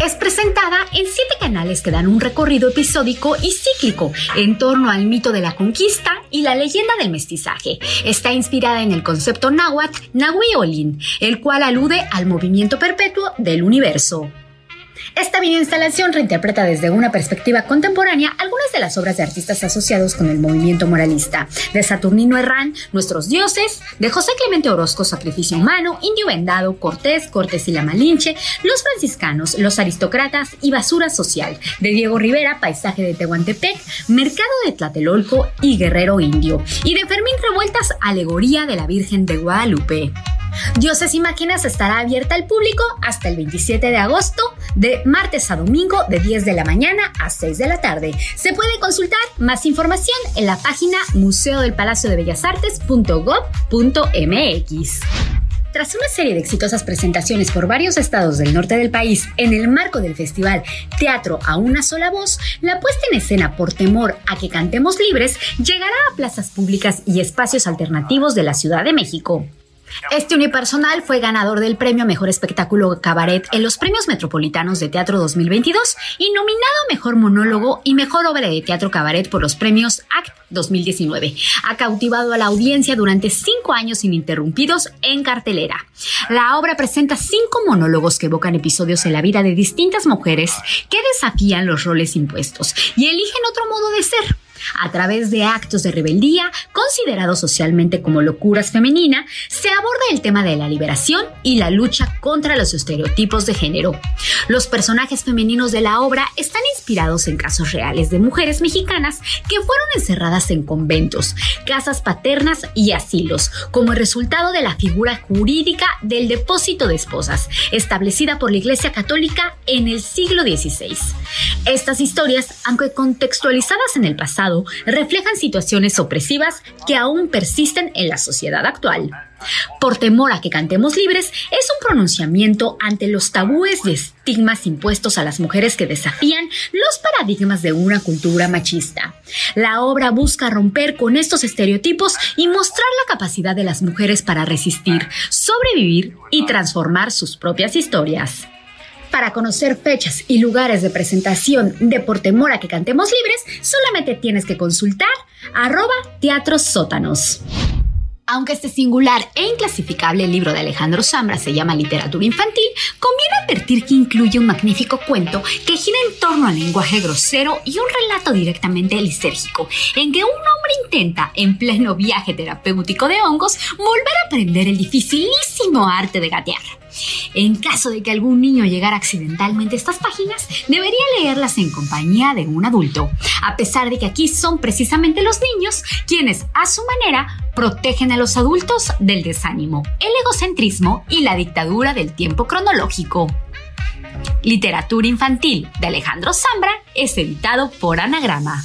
Es presentada en siete canales que dan un recorrido episódico y cíclico en torno al mito de la conquista y la leyenda del mestizaje. Está inspirada en el concepto náhuatl Nahui-Olin, el cual alude al movimiento perpetuo del universo. Esta videoinstalación reinterpreta desde una perspectiva contemporánea algunas de las obras de artistas asociados con el movimiento moralista, de Saturnino Herrán, Nuestros Dioses, de José Clemente Orozco, Sacrificio Humano, Indio Vendado, Cortés, Cortés y la Malinche, Los Franciscanos, Los Aristócratas y Basura Social, de Diego Rivera, Paisaje de Tehuantepec, Mercado de Tlatelolco y Guerrero Indio, y de Fermín Revueltas, Alegoría de la Virgen de Guadalupe. Dioses y Máquinas estará abierta al público hasta el 27 de agosto, de martes a domingo, de 10 de la mañana a 6 de la tarde. Se puede consultar más información en la página museo del Palacio de Bellas Artes.gov.mx. Tras una serie de exitosas presentaciones por varios estados del norte del país en el marco del festival Teatro a una sola voz, la puesta en escena por temor a que cantemos libres llegará a plazas públicas y espacios alternativos de la Ciudad de México. Este unipersonal fue ganador del premio Mejor Espectáculo Cabaret en los Premios Metropolitanos de Teatro 2022 y nominado Mejor Monólogo y Mejor Obra de Teatro Cabaret por los premios ACT 2019. Ha cautivado a la audiencia durante cinco años ininterrumpidos en cartelera. La obra presenta cinco monólogos que evocan episodios en la vida de distintas mujeres que desafían los roles impuestos y eligen otro modo de ser. A través de actos de rebeldía, considerados socialmente como locuras femenina, se aborda el tema de la liberación y la lucha contra los estereotipos de género. Los personajes femeninos de la obra están inspirados en casos reales de mujeres mexicanas que fueron encerradas en conventos, casas paternas y asilos, como resultado de la figura jurídica del depósito de esposas, establecida por la Iglesia Católica en el siglo XVI. Estas historias, aunque contextualizadas en el pasado, reflejan situaciones opresivas que aún persisten en la sociedad actual. Por temor a que cantemos libres es un pronunciamiento ante los tabúes y estigmas impuestos a las mujeres que desafían los paradigmas de una cultura machista. La obra busca romper con estos estereotipos y mostrar la capacidad de las mujeres para resistir, sobrevivir y transformar sus propias historias. Para conocer fechas y lugares de presentación de Por Temor a que Cantemos Libres, solamente tienes que consultar arroba teatros sótanos. Aunque este singular e inclasificable libro de Alejandro Zambra se llama literatura infantil, conviene advertir que incluye un magnífico cuento que gira en torno al lenguaje grosero y un relato directamente lisérgico, en que un hombre intenta, en pleno viaje terapéutico de hongos, volver a aprender el dificilísimo arte de gatear. En caso de que algún niño llegara accidentalmente a estas páginas, debería leerlas en compañía de un adulto, a pesar de que aquí son precisamente los niños quienes, a su manera, protegen a los adultos del desánimo, el egocentrismo y la dictadura del tiempo cronológico. Literatura Infantil de Alejandro Zambra es editado por Anagrama.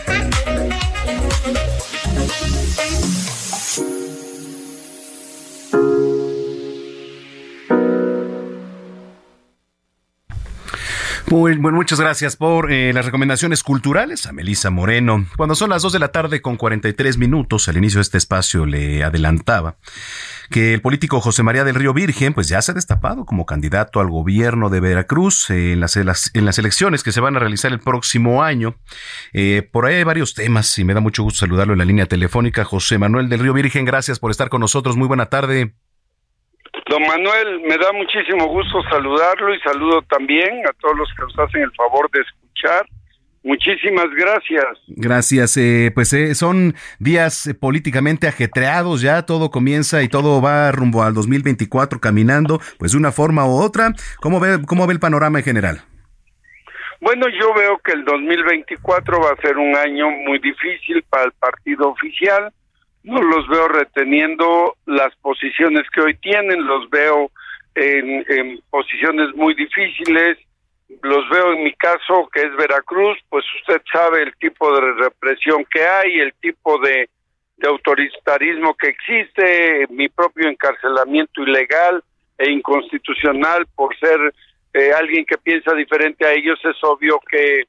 Muy, bueno, muchas gracias por eh, las recomendaciones culturales a Melisa Moreno. Cuando son las 2 de la tarde con 43 minutos, al inicio de este espacio le adelantaba que el político José María del Río Virgen pues ya se ha destapado como candidato al gobierno de Veracruz en, las, en las elecciones que se van a realizar el próximo año. Eh, por ahí hay varios temas y me da mucho gusto saludarlo en la línea telefónica. José Manuel del Río Virgen, gracias por estar con nosotros. Muy buena tarde. Don Manuel, me da muchísimo gusto saludarlo y saludo también a todos los que nos hacen el favor de escuchar. Muchísimas gracias. Gracias. Eh, pues eh, son días eh, políticamente ajetreados, ya todo comienza y todo va rumbo al 2024 caminando, pues de una forma u otra. ¿Cómo ve, cómo ve el panorama en general? Bueno, yo veo que el 2024 va a ser un año muy difícil para el partido oficial no los veo reteniendo las posiciones que hoy tienen, los veo en, posiciones muy difíciles, los veo en mi caso que es Veracruz, pues usted sabe el tipo de represión que hay, el tipo de, autoritarismo que existe, mi propio encarcelamiento ilegal e inconstitucional por ser eh, alguien que piensa diferente a ellos, es obvio que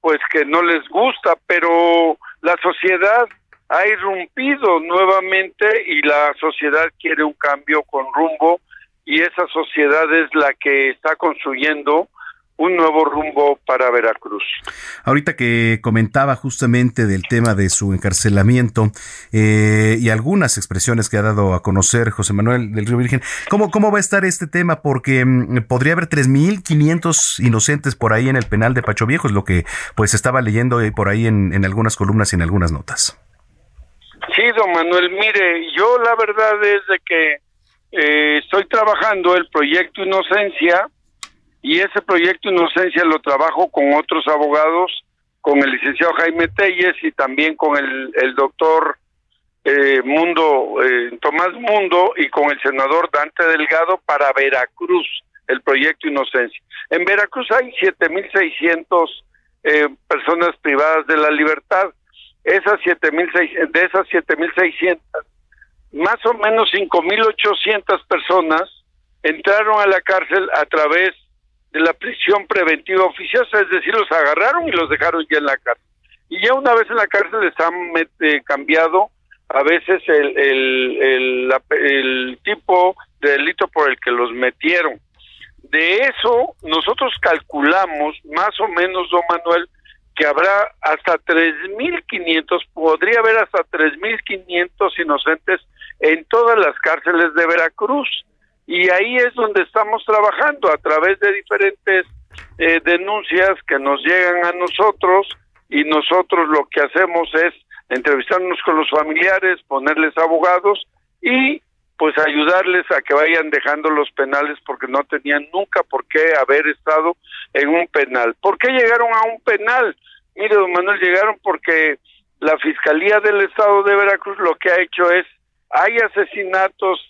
pues que no les gusta, pero la sociedad ha irrumpido nuevamente y la sociedad quiere un cambio con rumbo y esa sociedad es la que está construyendo un nuevo rumbo para Veracruz. Ahorita que comentaba justamente del tema de su encarcelamiento eh, y algunas expresiones que ha dado a conocer José Manuel del Río Virgen, ¿cómo, cómo va a estar este tema? Porque mm, podría haber 3.500 inocentes por ahí en el penal de Pacho Viejo, es lo que pues estaba leyendo por ahí en, en algunas columnas y en algunas notas. Sí, don Manuel, mire, yo la verdad es de que eh, estoy trabajando el proyecto Inocencia y ese proyecto Inocencia lo trabajo con otros abogados, con el licenciado Jaime Telles y también con el, el doctor eh, Mundo, eh, Tomás Mundo y con el senador Dante Delgado para Veracruz, el proyecto Inocencia. En Veracruz hay 7.600 eh, personas privadas de la libertad esas 7.600, de esas 7.600, más o menos 5.800 personas entraron a la cárcel a través de la prisión preventiva oficiosa, es decir, los agarraron y los dejaron ya en la cárcel. Y ya una vez en la cárcel les han eh, cambiado a veces el, el, el tipo de delito por el que los metieron. De eso nosotros calculamos más o menos, don Manuel, que habrá hasta 3.500, podría haber hasta 3.500 inocentes en todas las cárceles de Veracruz. Y ahí es donde estamos trabajando a través de diferentes eh, denuncias que nos llegan a nosotros y nosotros lo que hacemos es entrevistarnos con los familiares, ponerles abogados y pues ayudarles a que vayan dejando los penales porque no tenían nunca por qué haber estado en un penal. ¿Por qué llegaron a un penal? Mire, don Manuel, llegaron porque la Fiscalía del Estado de Veracruz lo que ha hecho es, hay asesinatos,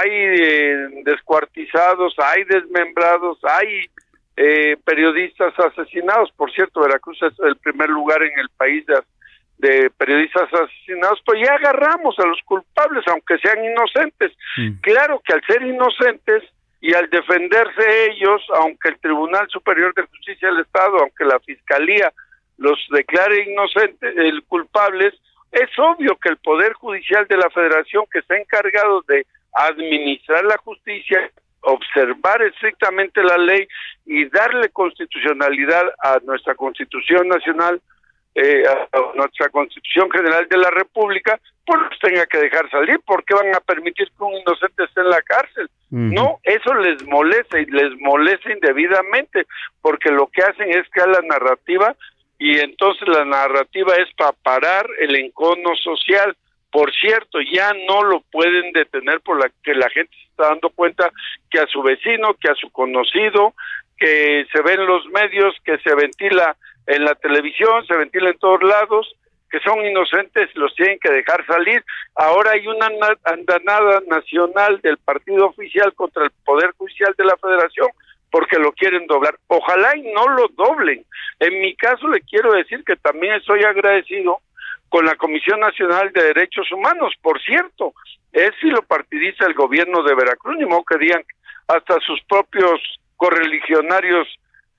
hay eh, descuartizados, hay desmembrados, hay eh, periodistas asesinados. Por cierto, Veracruz es el primer lugar en el país de, de periodistas asesinados, pues ya agarramos a los culpables, aunque sean inocentes. Claro que al ser inocentes y al defenderse ellos, aunque el Tribunal Superior de Justicia del Estado, aunque la Fiscalía los declare inocentes, el culpables, es obvio que el Poder Judicial de la Federación, que está encargado de administrar la justicia, observar estrictamente la ley y darle constitucionalidad a nuestra Constitución Nacional, eh, a nuestra Constitución General de la República, pues los tenga que dejar salir. ¿Por qué van a permitir que un inocente esté en la cárcel? No, eso les molesta y les molesta indebidamente, porque lo que hacen es crear la narrativa y entonces la narrativa es para parar el encono social. Por cierto, ya no lo pueden detener por la que la gente se está dando cuenta que a su vecino, que a su conocido, que se ve en los medios, que se ventila en la televisión, se ventila en todos lados, que son inocentes, los tienen que dejar salir. Ahora hay una andanada nacional del partido oficial contra el Poder Judicial de la Federación porque lo quieren doblar. Ojalá y no lo doblen. En mi caso le quiero decir que también estoy agradecido con la Comisión Nacional de Derechos Humanos. Por cierto, es si lo partidiza el gobierno de Veracruz, ni modo que digan hasta sus propios correligionarios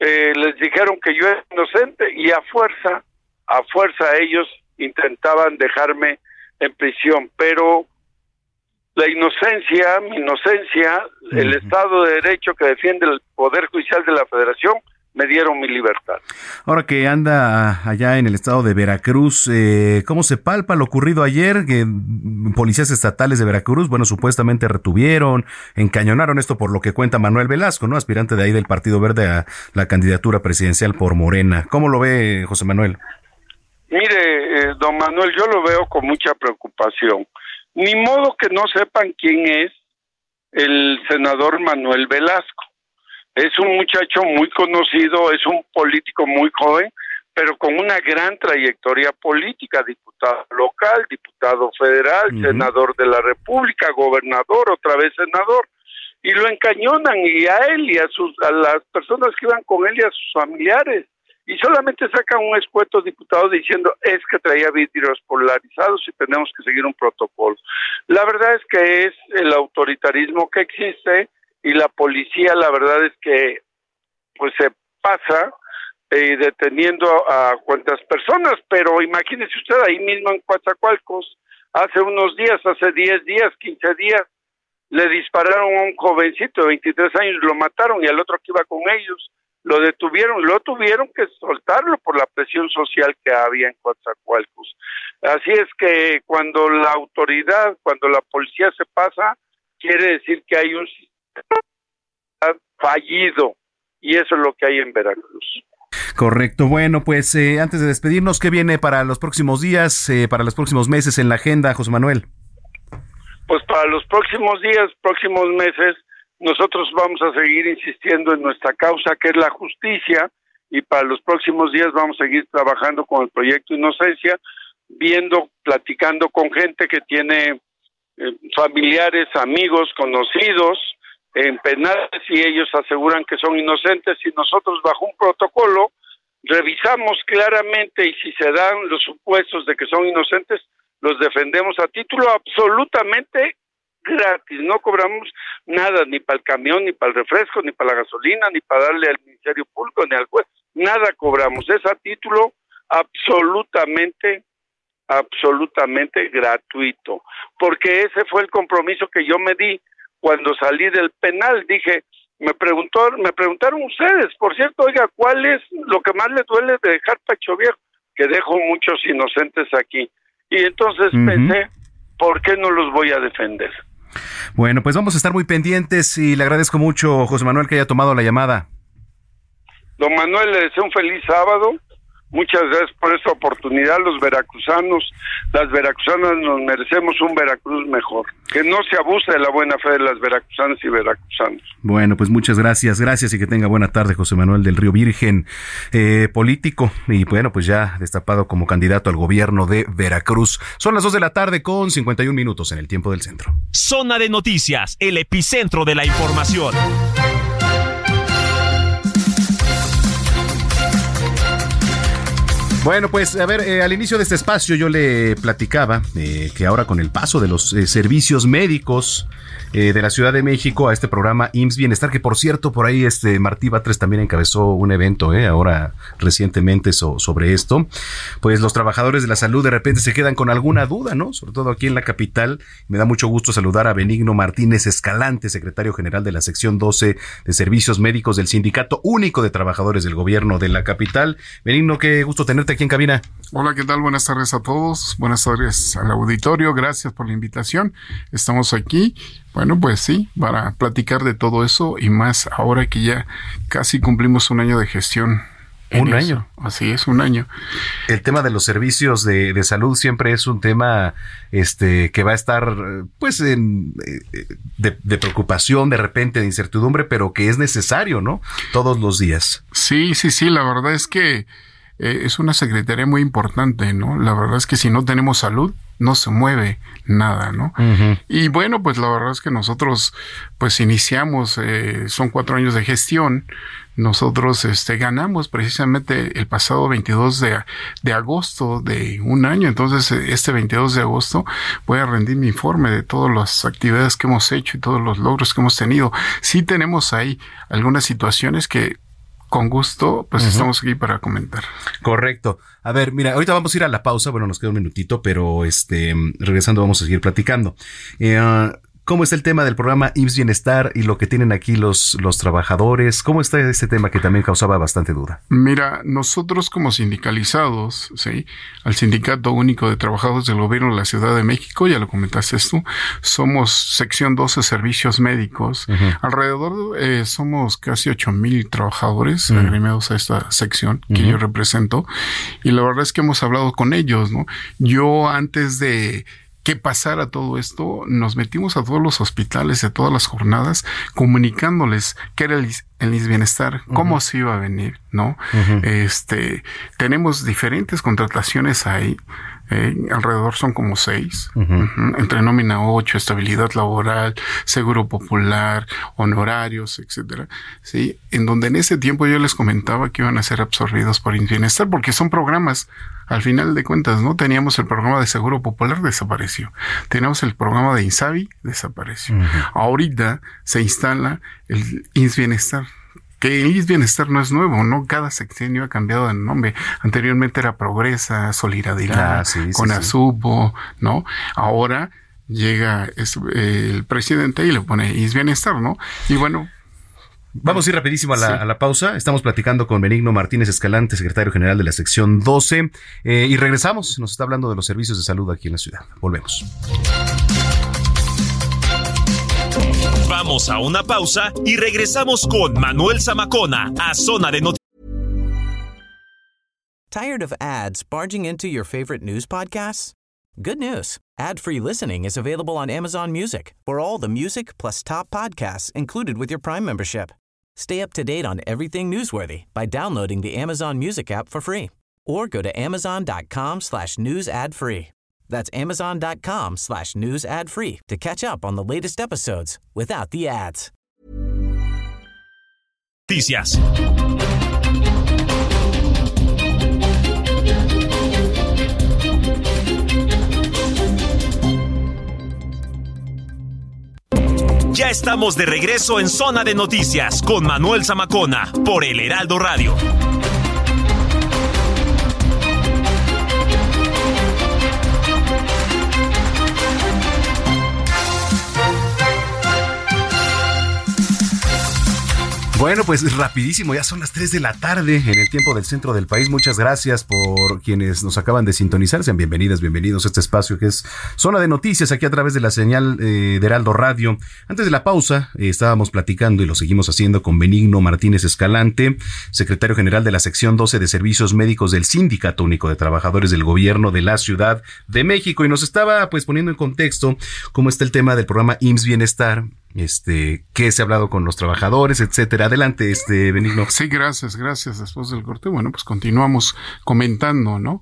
eh, les dijeron que yo era inocente y a fuerza, a fuerza ellos intentaban dejarme en prisión, pero la inocencia, mi inocencia, el Estado de Derecho que defiende el Poder Judicial de la Federación, me dieron mi libertad. Ahora que anda allá en el estado de Veracruz, eh, ¿cómo se palpa lo ocurrido ayer? Que policías estatales de Veracruz, bueno, supuestamente retuvieron, encañonaron esto por lo que cuenta Manuel Velasco, ¿no? Aspirante de ahí del Partido Verde a la candidatura presidencial por Morena. ¿Cómo lo ve José Manuel? Mire, eh, don Manuel, yo lo veo con mucha preocupación. Ni modo que no sepan quién es el senador Manuel Velasco es un muchacho muy conocido, es un político muy joven, pero con una gran trayectoria política, diputado local, diputado federal, senador de la República, gobernador, otra vez senador, y lo encañonan y a él y a sus a las personas que iban con él y a sus familiares. Y solamente sacan un escueto diputado diciendo es que traía vidrios polarizados y tenemos que seguir un protocolo. La verdad es que es el autoritarismo que existe y la policía la verdad es que pues se pasa eh, deteniendo a cuantas personas, pero imagínese usted ahí mismo en Coatzacoalcos, hace unos días, hace 10 días, 15 días, le dispararon a un jovencito de 23 años, lo mataron y al otro que iba con ellos, lo detuvieron, lo tuvieron que soltarlo por la presión social que había en Coatzacoalcos. Así es que cuando la autoridad, cuando la policía se pasa, quiere decir que hay un fallido y eso es lo que hay en Veracruz. Correcto. Bueno, pues eh, antes de despedirnos, ¿qué viene para los próximos días, eh, para los próximos meses en la agenda, José Manuel? Pues para los próximos días, próximos meses, nosotros vamos a seguir insistiendo en nuestra causa, que es la justicia, y para los próximos días vamos a seguir trabajando con el proyecto Inocencia, viendo, platicando con gente que tiene eh, familiares, amigos, conocidos, en penales y ellos aseguran que son inocentes y nosotros bajo un protocolo revisamos claramente y si se dan los supuestos de que son inocentes, los defendemos a título absolutamente gratis, no cobramos nada ni para el camión, ni para el refresco, ni para la gasolina, ni para darle al Ministerio Público, ni al juez, nada cobramos, es a título absolutamente absolutamente gratuito, porque ese fue el compromiso que yo me di cuando salí del penal, dije, me preguntó, me preguntaron ustedes, por cierto, oiga, ¿cuál es lo que más le duele de dejar Pacho Viejo? Que dejo muchos inocentes aquí. Y entonces pensé, ¿por qué no los voy a defender? Bueno, pues vamos a estar muy pendientes y le agradezco mucho, José Manuel, que haya tomado la llamada. Don Manuel, le deseo un feliz sábado Muchas gracias por esta oportunidad. Los veracruzanos, las veracruzanas nos merecemos un Veracruz mejor. Que no se abuse de la buena fe de las veracruzanas y veracruzanos. Bueno, pues muchas gracias. Gracias y que tenga buena tarde, José Manuel del Río Virgen, eh, político y bueno, pues ya destapado como candidato al gobierno de Veracruz. Son las dos de la tarde con 51 minutos en el tiempo del centro. Zona de noticias, el epicentro de la información. Bueno, pues a ver, eh, al inicio de este espacio yo le platicaba eh, que ahora con el paso de los eh, servicios médicos eh, de la Ciudad de México a este programa IMSS Bienestar, que por cierto, por ahí este Martí Batres también encabezó un evento, eh, ahora recientemente sobre esto. Pues los trabajadores de la salud de repente se quedan con alguna duda, ¿no? Sobre todo aquí en la capital. Me da mucho gusto saludar a Benigno Martínez Escalante, secretario general de la sección 12 de Servicios Médicos del Sindicato Único de Trabajadores del Gobierno de la capital. Benigno, qué gusto tenerte aquí en cabina. Hola, ¿qué tal? Buenas tardes a todos. Buenas tardes al auditorio. Gracias por la invitación. Estamos aquí, bueno, pues sí, para platicar de todo eso y más ahora que ya casi cumplimos un año de gestión un año. Así es, un año. El tema de los servicios de, salud siempre es un tema este, que va a estar pues en, eh, de, preocupación, de repente, de incertidumbre, pero que es necesario, ¿no? Todos los días. Sí, sí, sí, la verdad es que eh, es una secretaría muy importante, ¿no? La verdad es que si no tenemos salud, no se mueve nada, ¿no? Y bueno, pues la verdad es que nosotros pues iniciamos, eh, son cuatro años de gestión, nosotros este, ganamos precisamente el pasado 22 de, de, agosto de un año. Entonces, este 22 de agosto voy a rendir mi informe de todas las actividades que hemos hecho y todos los logros que hemos tenido. Sí tenemos ahí algunas situaciones que con gusto, pues estamos aquí para comentar. Correcto. A ver, mira, ahorita vamos a ir a la pausa, bueno, nos queda un minutito, pero este, regresando vamos a seguir platicando. Eh, ¿Cómo está el tema del programa IMSS Bienestar y lo que tienen aquí los, los trabajadores? ¿Cómo está este tema que también causaba bastante duda? Mira, nosotros como sindicalizados, ¿sí? al Sindicato Único de Trabajadores del Gobierno de la Ciudad de México, ya lo comentaste tú, somos sección 12 servicios médicos. Alrededor eh, somos casi 8 mil trabajadores agremiados a esta sección que yo represento. Y la verdad es que hemos hablado con ellos, ¿no? Yo antes de que pasara todo esto, nos metimos a todos los hospitales de todas las jornadas comunicándoles qué era el, el bienestar, cómo se iba a venir, ¿no? Este, tenemos diferentes contrataciones ahí. Eh, alrededor son como seis, entre nómina ocho, estabilidad laboral, seguro popular, honorarios, etcétera, sí, en donde en ese tiempo yo les comentaba que iban a ser absorbidos por bienestar, porque son programas al final de cuentas, ¿no? Teníamos el programa de Seguro Popular, desapareció. Teníamos el programa de Insabi, desapareció. Ahorita se instala el INS Bienestar. Que el INS Bienestar no es nuevo, ¿no? Cada sexenio ha cambiado de nombre. Anteriormente era Progresa, Solidaridad, ah, con ¿no? Ahora llega el presidente y le pone INS Bienestar, ¿no? Y bueno, Vamos a ir rapidísimo a la, pausa. Estamos platicando con Benigno Martínez Escalante, secretario general de la sección 12, eh, y regresamos. Nos está hablando de los servicios de salud aquí en la ciudad. Volvemos. Vamos a una pausa y regresamos con Manuel Zamacona a Zona de Noticias. ¿Tired of ads barging into your favorite news podcasts? Good news. Ad-free listening is available on Amazon Music for all the music plus top podcasts included with your Prime membership. Stay up to date on everything newsworthy by downloading the Amazon Music app for free or go to amazon.com slash news ad free. That's amazon.com slash news ad free to catch up on the latest episodes without the ads. Noticias. Ya estamos de regreso en Zona de Noticias con Manuel Zamacona por El Heraldo Radio. Bueno, pues rapidísimo, ya son las 3 de la tarde en el tiempo del centro del país. Muchas gracias por quienes nos acaban de sintonizar. Sean bienvenidas, bienvenidos a este espacio que es Zona de Noticias aquí a través de la señal eh, de Heraldo Radio. Antes de la pausa, eh, estábamos platicando y lo seguimos haciendo con Benigno Martínez Escalante, secretario general de la sección 12 de Servicios Médicos del Sindicato Único de Trabajadores del Gobierno de la Ciudad de México y nos estaba pues poniendo en contexto cómo está el tema del programa IMSS Bienestar este, qué se ha hablado con los trabajadores, etcétera. Adelante, este, Benigno. Sí, gracias, gracias. Después del corte, bueno, pues continuamos comentando, ¿no?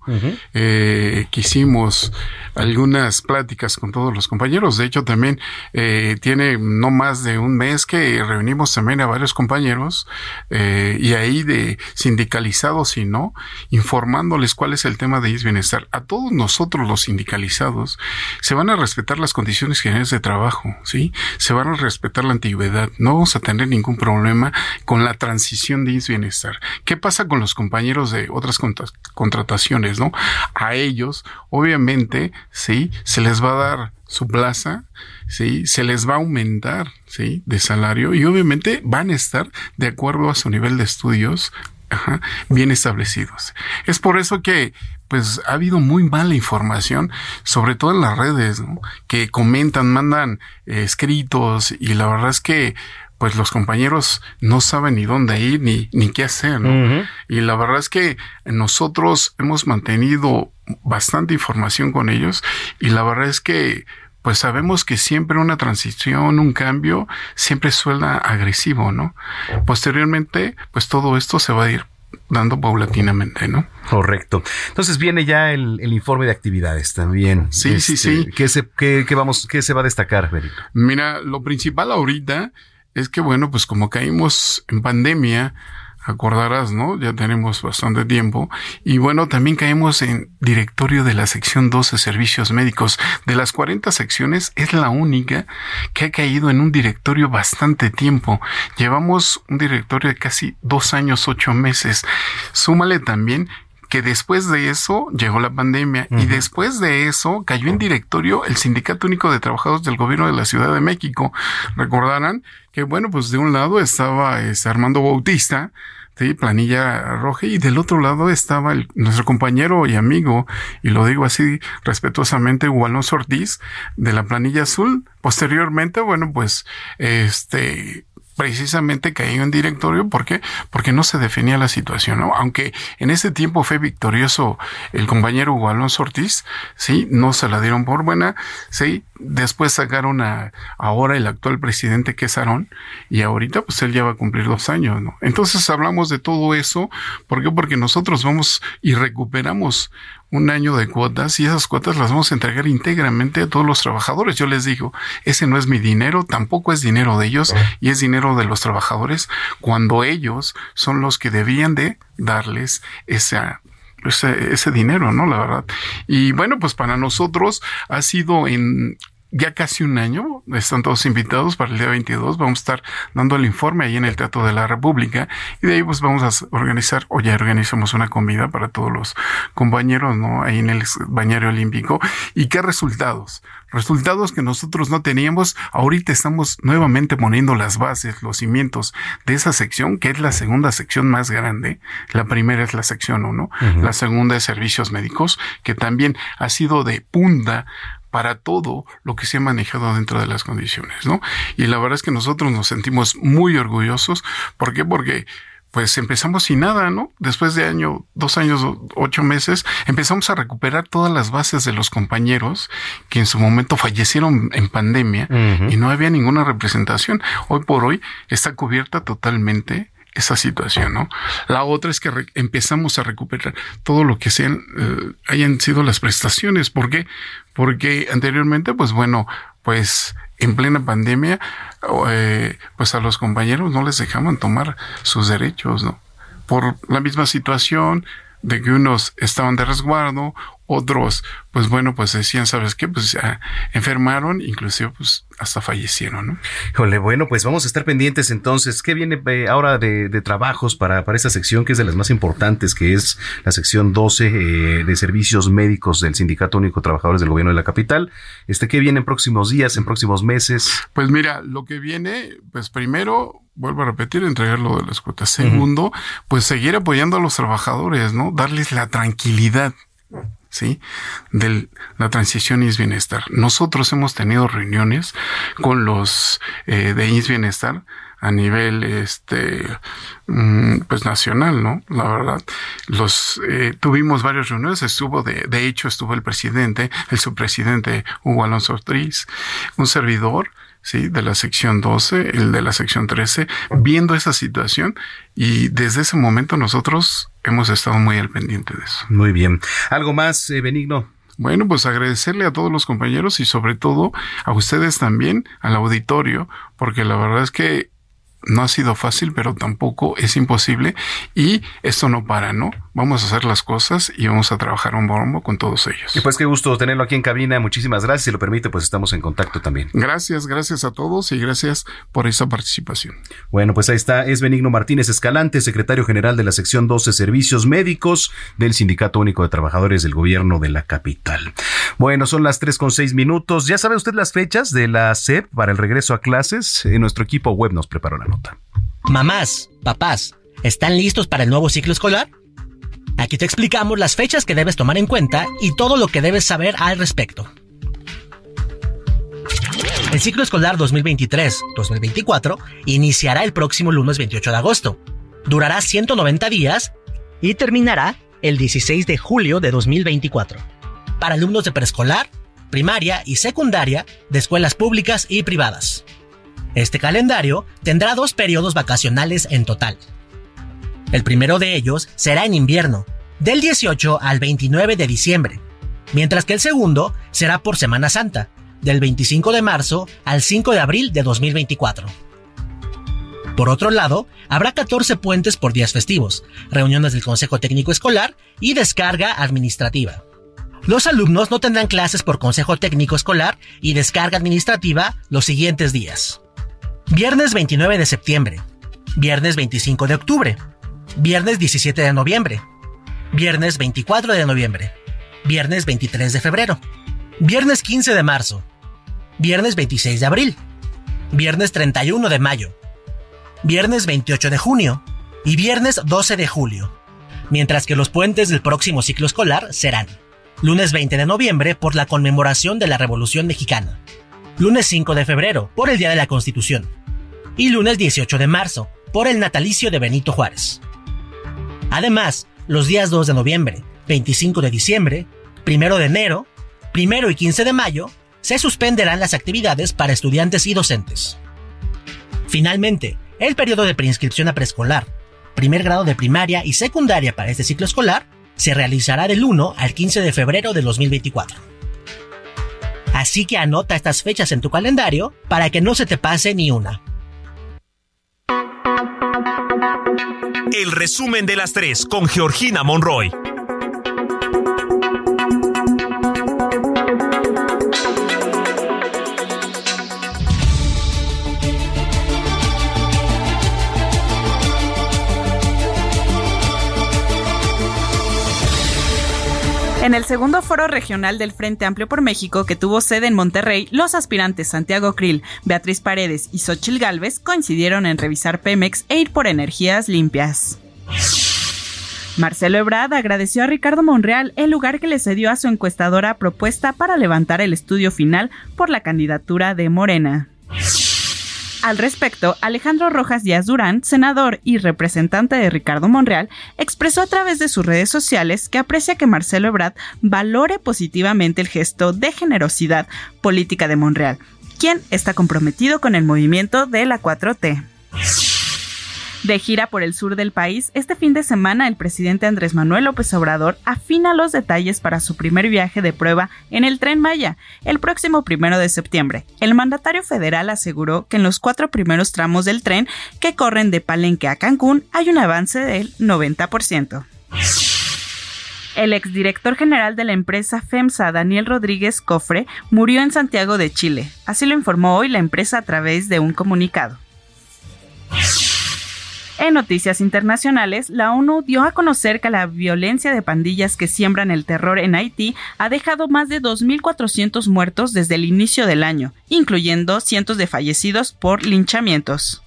eh, que hicimos algunas pláticas con todos los compañeros. De hecho, también eh, tiene no más de un mes que reunimos también a varios compañeros eh, y ahí de sindicalizados y no, informándoles cuál es el tema de IS Bienestar. A todos nosotros los sindicalizados se van a respetar las condiciones generales de trabajo, ¿sí? Se van a respetar la antigüedad. No vamos a tener ningún problema con la transición de INS Bienestar. ¿Qué pasa con los compañeros de otras contrataciones, no? A ellos, obviamente, sí, se les va a dar su plaza, sí, se les va a aumentar, sí, de salario y obviamente van a estar de acuerdo a su nivel de estudios bien establecidos. Es por eso que pues ha habido muy mala información, sobre todo en las redes, que comentan, mandan eh, escritos y la verdad es que pues los compañeros no saben ni dónde ir ni, ni qué hacer, ¿no? Y la verdad es que nosotros hemos mantenido bastante información con ellos y la verdad es que pues sabemos que siempre una transición, un cambio, siempre suena agresivo, ¿no? Posteriormente, pues todo esto se va a ir dando paulatinamente, ¿no? Correcto. Entonces viene ya el, informe de actividades también. Sí, sí, sí. Este, ¿qué se, qué, vamos, ¿Qué se va a destacar, Benito? Mira, lo principal ahorita es que, bueno, pues como caímos en pandemia, acordarás, ¿no? Ya tenemos bastante tiempo. Y bueno, también caemos en directorio de la sección 12 servicios médicos. De las 40 secciones, es la única que ha caído en un directorio bastante tiempo. Llevamos un directorio de casi dos años, ocho meses. Súmale también que después de eso llegó la pandemia y después de eso cayó en directorio el Sindicato Único de Trabajadores del Gobierno de la Ciudad de México. Recordarán que, bueno, pues de un lado estaba este Armando Bautista, ¿sí? planilla roja, y del otro lado estaba nuestro compañero y amigo, y lo digo así respetuosamente, Walón Ortiz, de la planilla azul. Posteriormente, bueno, pues, este, precisamente cayó en directorio. ¿Por qué? Porque no se definía la situación, ¿no? Aunque en ese tiempo fue victorioso el compañero Hugo Alonso Ortiz, sí, no se la dieron por buena, sí, después sacaron a ahora el actual presidente que es Aarón, y ahorita pues él ya va a cumplir dos años, ¿no? Entonces hablamos de todo eso, ¿por qué? Porque nosotros vamos y recuperamos un año de cuotas y esas cuotas las vamos a entregar íntegramente a todos los trabajadores. Yo les digo, ese no es mi dinero, tampoco es dinero de ellos y es dinero de los trabajadores cuando ellos son los que debían de darles esa ese, ese, dinero, ¿no? La verdad. Y bueno, pues para nosotros ha sido en ya casi un año, están todos invitados para el día 22, vamos a estar dando el informe ahí en el Teatro de la República y de ahí pues vamos a organizar, o ya organizamos una comida para todos los compañeros, ¿no? Ahí en el bañario olímpico. ¿Y qué resultados? Resultados que nosotros no teníamos. Ahorita estamos nuevamente poniendo las bases, los cimientos de esa sección, que es la segunda sección más grande. La primera es la sección 1, la segunda es servicios médicos, que también ha sido de punta para todo lo que se ha manejado dentro de las condiciones, ¿no? Y la verdad es que nosotros nos sentimos muy orgullosos. ¿Por qué? Porque pues empezamos sin nada, ¿no? Después de año, dos años, ocho meses, empezamos a recuperar todas las bases de los compañeros que en su momento fallecieron en pandemia y no había ninguna representación. Hoy por hoy está cubierta totalmente esa situación, ¿no? La otra es que empezamos a recuperar todo lo que sean, eh, hayan sido las prestaciones. ¿Por qué? Porque anteriormente, pues bueno, pues en plena pandemia, eh, pues a los compañeros no les dejaban tomar sus derechos, ¿no? Por la misma situación de que unos estaban de resguardo, otros, pues bueno, pues decían, ¿sabes qué? Pues ya enfermaron, inclusive pues hasta fallecieron, ¿no? Híjole, bueno, pues vamos a estar pendientes entonces. ¿Qué viene eh, ahora de, trabajos para, para esta sección que es de las más importantes, que es la sección 12 eh, de servicios médicos del Sindicato Único de Trabajadores del Gobierno de la Capital? Este, ¿Qué viene en próximos días, en próximos meses? Pues mira, lo que viene, pues primero, vuelvo a repetir, entregar lo de las cuotas. Segundo, pues seguir apoyando a los trabajadores, ¿no? Darles la tranquilidad ¿sí? De la transición IS Bienestar. Nosotros hemos tenido reuniones con los eh, de IS Bienestar a nivel este mm, pues nacional, ¿no? La verdad, los eh, tuvimos varias reuniones, estuvo de, de hecho estuvo el presidente, el subpresidente Hugo Alonso Ortiz, un servidor, ¿sí? De la sección 12, el de la sección 13, viendo esa situación y desde ese momento nosotros hemos estado muy al pendiente de eso. Muy bien. ¿Algo más, eh, Benigno? Bueno, pues agradecerle a todos los compañeros y sobre todo a ustedes también, al auditorio, porque la verdad es que no ha sido fácil, pero tampoco es imposible y esto no para, ¿no? Vamos a hacer las cosas y vamos a trabajar un bombo con todos ellos. Y pues qué gusto tenerlo aquí en cabina. Muchísimas gracias. Si lo permite, pues estamos en contacto también. Gracias, gracias a todos y gracias por esa participación. Bueno, pues ahí está. Es Benigno Martínez Escalante, secretario general de la sección 12 Servicios Médicos del Sindicato Único de Trabajadores del Gobierno de la Capital. Bueno, son las tres con seis minutos. ¿Ya sabe usted las fechas de la SEP para el regreso a clases? En nuestro equipo web nos preparó la Mamás, papás ¿Están listos para el nuevo ciclo escolar? Aquí te explicamos las fechas que debes tomar en cuenta y todo lo que debes saber al respecto. El ciclo escolar 2023-2024 iniciará el próximo lunes 28 de agosto. Durará 190 días y terminará el 16 de julio de 2024. Para alumnos de preescolar, primaria y secundaria de escuelas públicas y privadas. Este calendario tendrá dos periodos vacacionales en total. El primero de ellos será en invierno, del 18 al 29 de diciembre, mientras que el segundo será por Semana Santa, del 25 de marzo al 5 de abril de 2024. Por otro lado, habrá 14 puentes por días festivos, reuniones del Consejo Técnico Escolar y descarga administrativa. Los alumnos no tendrán clases por Consejo Técnico Escolar y descarga administrativa los siguientes días. Viernes 29 de septiembre, viernes 25 de octubre, viernes 17 de noviembre, viernes 24 de noviembre, viernes 23 de febrero, viernes 15 de marzo, viernes 26 de abril, viernes 31 de mayo, viernes 28 de junio y viernes 12 de julio, mientras que los puentes del próximo ciclo escolar serán lunes 20 de noviembre por la conmemoración de la Revolución Mexicana, lunes 5 de febrero por el Día de la Constitución y lunes 18 de marzo por el natalicio de Benito Juárez. Además, los días 2 de noviembre, 25 de diciembre, 1 de enero, 1 y 15 de mayo se suspenderán las actividades para estudiantes y docentes. Finalmente, el periodo de preinscripción a preescolar, primer grado de primaria y secundaria para este ciclo escolar se realizará del 1 al 15 de febrero de 2024. Así que anota estas fechas en tu calendario para que no se te pase ni una. El resumen de las tres con Georgina Monroy. En el segundo foro regional del Frente Amplio por México, que tuvo sede en Monterrey, los aspirantes Santiago Krill, Beatriz Paredes y Xochil Gálvez coincidieron en revisar Pemex e ir por energías limpias. Marcelo Ebrard agradeció a Ricardo Monreal el lugar que le cedió a su encuestadora propuesta para levantar el estudio final por la candidatura de Morena. Al respecto, Alejandro Rojas Díaz Durán, senador y representante de Ricardo Monreal, expresó a través de sus redes sociales que aprecia que Marcelo Ebrard valore positivamente el gesto de generosidad política de Monreal, quien está comprometido con el movimiento de la 4T. De gira por el sur del país, este fin de semana el presidente Andrés Manuel López Obrador afina los detalles para su primer viaje de prueba en el tren Maya, el próximo primero de septiembre. El mandatario federal aseguró que en los cuatro primeros tramos del tren que corren de Palenque a Cancún hay un avance del 90%. El exdirector general de la empresa FEMSA, Daniel Rodríguez Cofre, murió en Santiago de Chile. Así lo informó hoy la empresa a través de un comunicado. En noticias internacionales, la ONU dio a conocer que la violencia de pandillas que siembran el terror en Haití ha dejado más de 2.400 muertos desde el inicio del año, incluyendo cientos de fallecidos por linchamientos.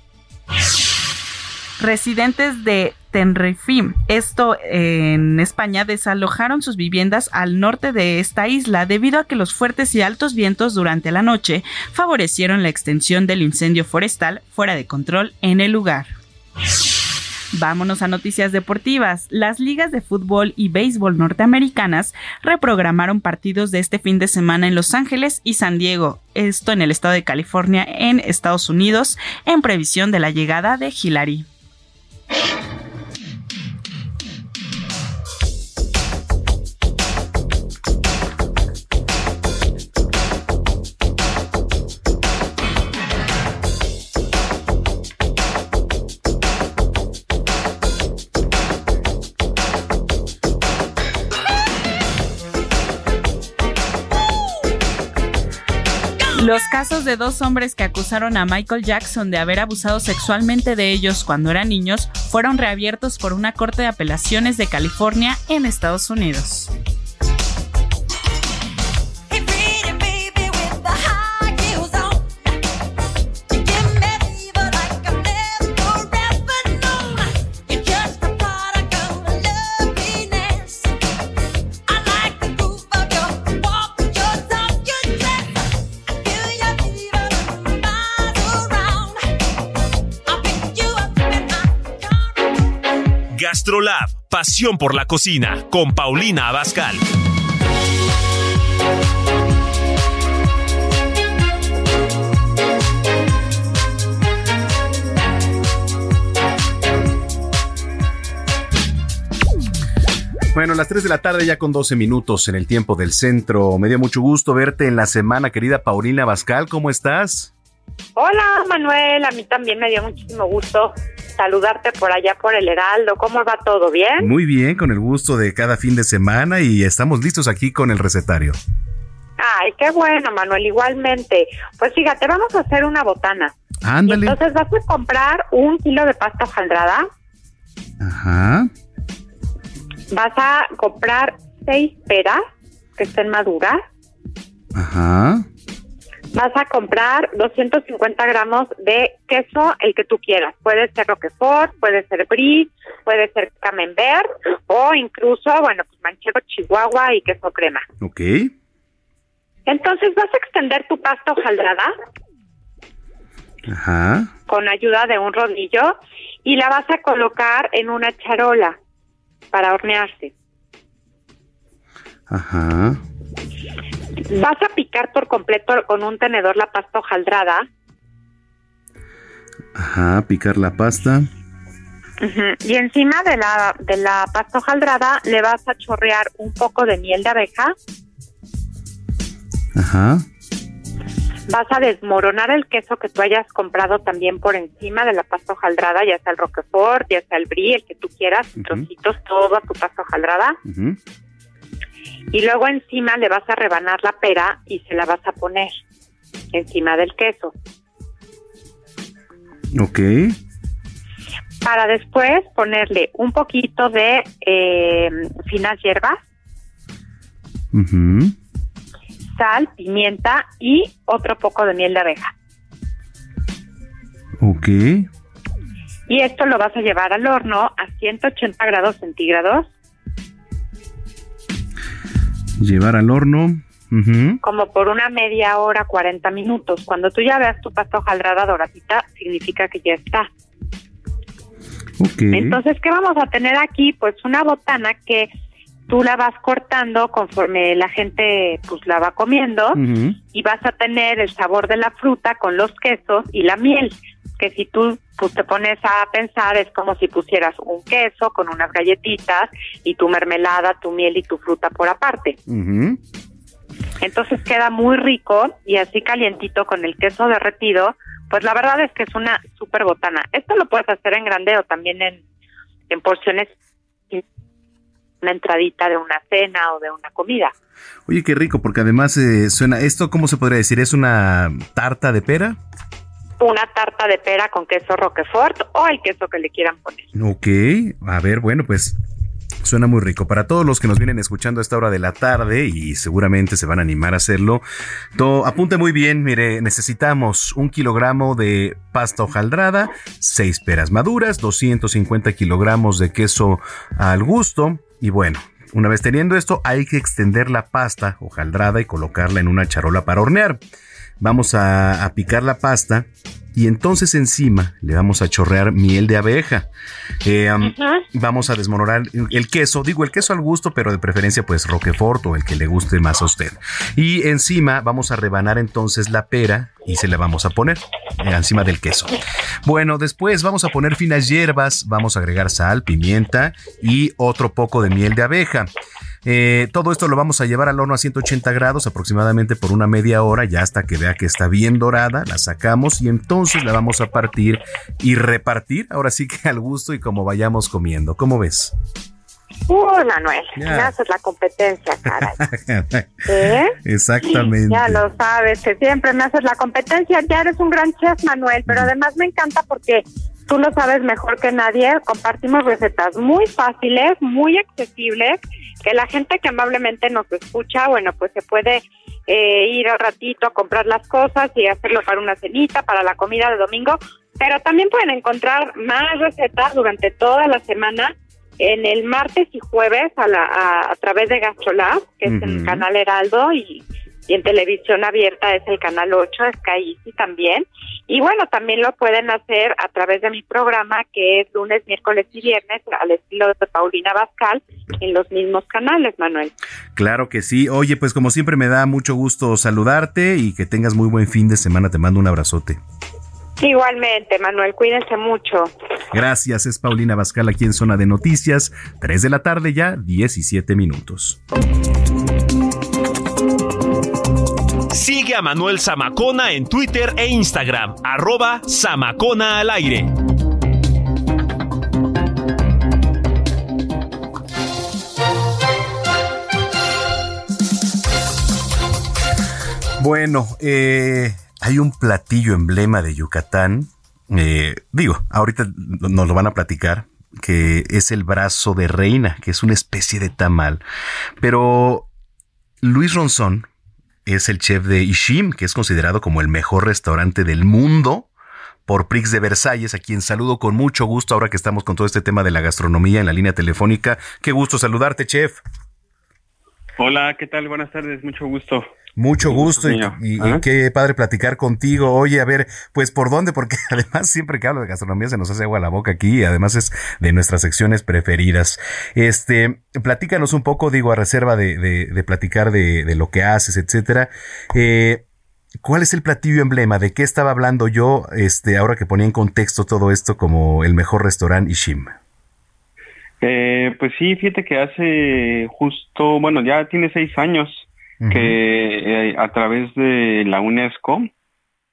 Residentes de Tenerife, esto en España, desalojaron sus viviendas al norte de esta isla debido a que los fuertes y altos vientos durante la noche favorecieron la extensión del incendio forestal fuera de control en el lugar. Vámonos a noticias deportivas. Las ligas de fútbol y béisbol norteamericanas reprogramaron partidos de este fin de semana en Los Ángeles y San Diego, esto en el estado de California, en Estados Unidos, en previsión de la llegada de Hillary. Los casos de dos hombres que acusaron a Michael Jackson de haber abusado sexualmente de ellos cuando eran niños fueron reabiertos por una corte de apelaciones de California en Estados Unidos. GastroLab, pasión por la cocina, con Paulina Abascal. Bueno, las 3 de la tarde ya con 12 minutos en el tiempo del centro. Me dio mucho gusto verte en la semana, querida Paulina Bascal. ¿Cómo estás? Hola, Manuel. A mí también me dio muchísimo gusto saludarte por allá por el Heraldo. ¿Cómo va todo? ¿Bien? Muy bien, con el gusto de cada fin de semana y estamos listos aquí con el recetario. Ay, qué bueno, Manuel. Igualmente. Pues fíjate, vamos a hacer una botana. Ándale. entonces vas a comprar un kilo de pasta hojaldrada. Ajá. Vas a comprar seis peras que estén maduras. Ajá. Vas a comprar 250 gramos de queso, el que tú quieras. Puede ser Roquefort, puede ser Brie, puede ser Camembert o incluso, bueno, pues manchego chihuahua y queso crema. Ok. Entonces vas a extender tu pasta hojaldrada Ajá. con ayuda de un rodillo y la vas a colocar en una charola para hornearse. Ajá. Vas a picar por completo con un tenedor la pasta hojaldrada Ajá. Picar la pasta. Y encima de la, de la pasta hojaldrada le vas a chorrear un poco de miel de abeja. Ajá. Vas a desmoronar el queso que tú hayas comprado también por encima de la pasta hojaldrada, ya sea el Roquefort, ya sea el Brie, el que tú quieras, trocitos, todo a tu pasta hojaldrada. Y luego encima le vas a rebanar la pera y se la vas a poner encima del queso. Ok. Para después ponerle un poquito de eh, finas hierbas, sal, pimienta y otro poco de miel de abeja. Ok. Y esto lo vas a llevar al horno a 180 grados centígrados, Llevar al horno. Ujú. como por una media hora, 40 minutos. Cuando tú ya veas tu pasta hojaldrada doradita, significa que ya está. Ok. Entonces, ¿qué vamos a tener aquí? Pues una botana que tú la vas cortando conforme la gente pues la va comiendo y vas a tener el sabor de la fruta con los quesos y la miel, que si tú pues, te pones a pensar es como si pusieras un queso con unas galletitas y tu mermelada, tu miel y tu fruta por aparte. Ujú. Entonces queda muy rico y así calientito con el queso derretido, pues la verdad es que es una super botana. Esto lo puedes hacer en grande o también en, en porciones, una entradita de una cena o de una comida. Oye, qué rico, porque además eh, suena. ¿Esto cómo se podría decir? ¿Es una tarta de pera? Una tarta de pera con queso roquefort o el queso que le quieran poner. Ok, a ver, bueno, pues suena muy rico. Para todos los que nos vienen escuchando a esta hora de la tarde y seguramente se van a animar a hacerlo, apunte muy bien, mire, necesitamos un kilogramo de pasta hojaldrada, seis peras maduras, 250 kilogramos de queso al gusto y bueno. Una vez teniendo esto, hay que extender la pasta hojaldrada y colocarla en una charola para hornear. Vamos a, a picar la pasta y entonces encima le vamos a chorrear miel de abeja. Eh, am, Vamos a desmoronar el queso, digo el queso al gusto, pero de preferencia pues roquefort o el que le guste más a usted. Y encima vamos a rebanar entonces la pera y se la vamos a poner eh, encima del queso. Bueno, después vamos a poner finas hierbas, vamos a agregar sal, pimienta y otro poco de miel de abeja. Eh, todo esto lo vamos a llevar al horno a 180 grados aproximadamente por una media hora, ya hasta que vea que está bien dorada, la sacamos y entonces la vamos a partir y repartir, ahora sí que al gusto y como vayamos comiendo. ¿Cómo ves? Uy, Manuel, Ya. me haces la competencia, caray. [laughs] ¿Eh? Exactamente. Ya lo sabes, que siempre me haces la competencia. Ya eres un gran chef, Manuel, pero además me encanta porque tú lo sabes mejor que nadie. Compartimos recetas muy fáciles, muy accesibles, que la gente que amablemente nos escucha, bueno, pues se puede eh, ir al ratito a comprar las cosas y hacerlo para una cenita, para la comida de domingo. Pero también pueden encontrar más recetas durante toda la semana en el martes y jueves a, la, a, a través de GastroLab, que es en el canal Heraldo y y en televisión abierta es el canal 8, Sky Easy también. Y bueno, también lo pueden hacer a través de mi programa que es lunes, miércoles y viernes al estilo de Paulina Bascal en los mismos canales, Manuel. Claro que sí. Oye, pues como siempre me da mucho gusto saludarte y que tengas muy buen fin de semana. Te mando un abrazote. Igualmente, Manuel, cuídense mucho. Gracias, es Paulina Bascal aquí en Zona de Noticias, 3 de la tarde ya, 17 minutos. Sigue a Manuel Zamacona en Twitter e Instagram, arroba Zamacona al aire. Bueno, eh, hay un platillo emblema de Yucatán, eh, digo, ahorita nos lo van a platicar, que es el brazo de reina, que es una especie de tamal. Pero Luis Ronzón es el chef de Ishim, que es considerado como el mejor restaurante del mundo por Prix de Versalles, a quien saludo con mucho gusto ahora que estamos con todo este tema de la gastronomía en la línea telefónica. Qué gusto saludarte, chef. Hola, ¿qué tal? Buenas tardes, mucho gusto. Mucho gusto y, qué padre platicar contigo. Oye, a ver, pues por dónde, porque [laughs] además siempre que hablo de gastronomía se nos hace agua la boca aquí y además es de nuestras secciones preferidas. Este, platícanos un poco, digo, a reserva de, de, platicar de, lo que haces, etcétera. Eh, ¿Cuál es el platillo emblema? ¿De qué estaba hablando yo, este, ahora que ponía en contexto todo esto como el mejor restaurante Ishim? Eh, pues sí, fíjate que hace justo, bueno, ya tiene seis años que eh, a través de la UNESCO,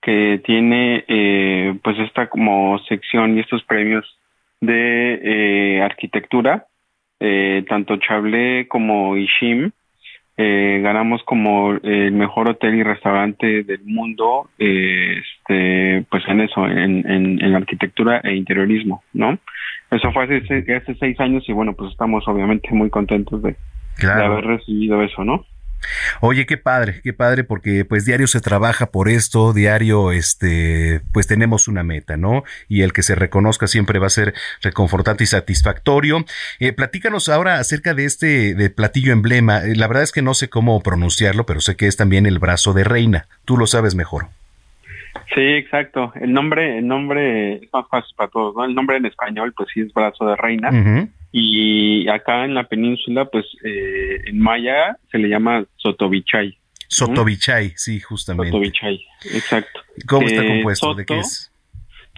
que tiene eh, pues esta como sección y estos premios de eh, arquitectura, tanto Chablé como Ishim, ganamos como el mejor hotel y restaurante del mundo, este, pues en eso, en, en, arquitectura e interiorismo, ¿no? Eso fue hace, hace seis años y bueno, pues estamos obviamente muy contentos de, de haber recibido eso, ¿no? Oye, qué padre, qué padre, porque pues diario se trabaja por esto, diario, este, pues tenemos una meta, ¿no? Y el que se reconozca siempre va a ser reconfortante y satisfactorio. Eh, platícanos ahora acerca de este de platillo emblema. Eh, la verdad es que no sé cómo pronunciarlo, pero sé que es también el brazo de reina. Tú lo sabes mejor. Sí, exacto. El nombre, el nombre es más fácil para todos, ¿no? El nombre en español, pues sí es brazo de reina. Y acá en la península, pues eh, en maya se le llama Sotobichay. Sotobichay, sí, justamente. Sotobichay, exacto. ¿Cómo está compuesto? ¿De qué es?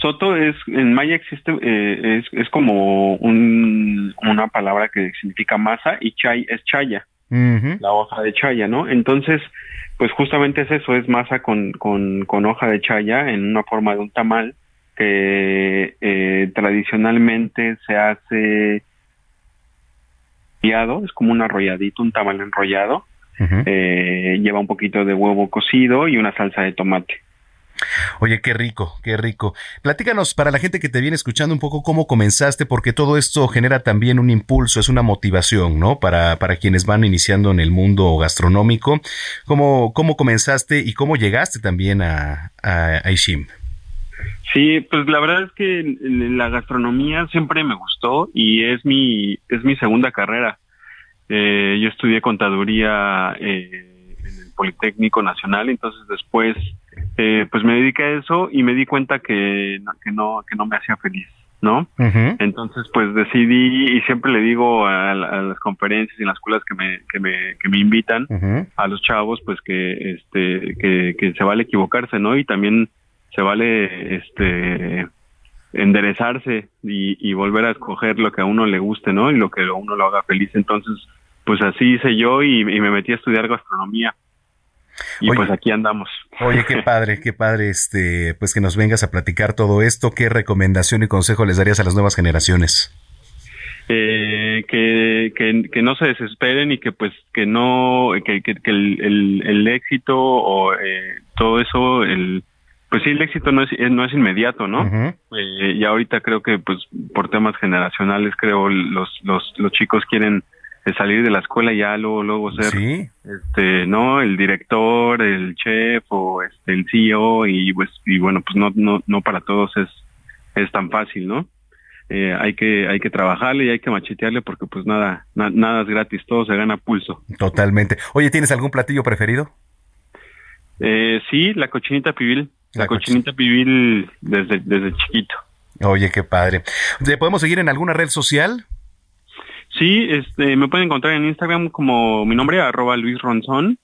Soto es, en maya existe, eh, es, es como un, una palabra que significa masa y chay es chaya, la hoja de chaya, ¿no? Entonces, pues justamente es eso, es masa con, con, con hoja de chaya en una forma de un tamal que eh, tradicionalmente se hace es como un arrolladito, un tamal enrollado. Eh, lleva un poquito de huevo cocido y una salsa de tomate. Oye, qué rico, qué rico. Platícanos para la gente que te viene escuchando un poco cómo comenzaste, porque todo esto genera también un impulso, es una motivación, ¿no? Para, para quienes van iniciando en el mundo gastronómico. ¿Cómo, cómo comenzaste y cómo llegaste también a, a, a Ishim? Sí, pues la verdad es que la gastronomía siempre me gustó y es mi es mi segunda carrera. Eh, yo estudié contaduría eh, en el Politécnico Nacional, entonces después eh, pues me dediqué a eso y me di cuenta que, que no que no me hacía feliz, ¿no? Entonces pues decidí y siempre le digo a, las conferencias y en las escuelas que me que me que me invitan a los chavos pues que este que, que se vale equivocarse, ¿no? Y también se vale este enderezarse y, volver a escoger lo que a uno le guste, ¿no? Y lo que a uno lo haga feliz. Entonces, pues así hice yo y, me metí a estudiar gastronomía. Y pues aquí andamos. Oye, qué [laughs] padre, qué padre, este, pues que nos vengas a platicar todo esto. ¿Qué recomendación y consejo les darías a las nuevas generaciones? Eh, que, que, no se desesperen y que pues que no, que, que, el, el, éxito o eh, todo eso, el, pues sí, el éxito no es, no es inmediato, ¿no? Eh, y ahorita creo que, pues, por temas generacionales, creo los, los, los chicos quieren eh, salir de la escuela y ya luego, luego ser, este, ¿no? El director, el chef o este, el CEO y, pues, y bueno, pues no, no, no para todos es, es tan fácil, ¿no? Eh, hay que hay que trabajarle y hay que machetearle porque pues nada nada es gratis todo se gana pulso totalmente oye tienes algún platillo preferido Eh, sí, la cochinita pibil. La, cochinita pibil desde, desde chiquito. Oye, qué padre. ¿Te podemos seguir en alguna red social? Sí, este, me pueden encontrar en Instagram como mi nombre, arroba Luis Ronzón,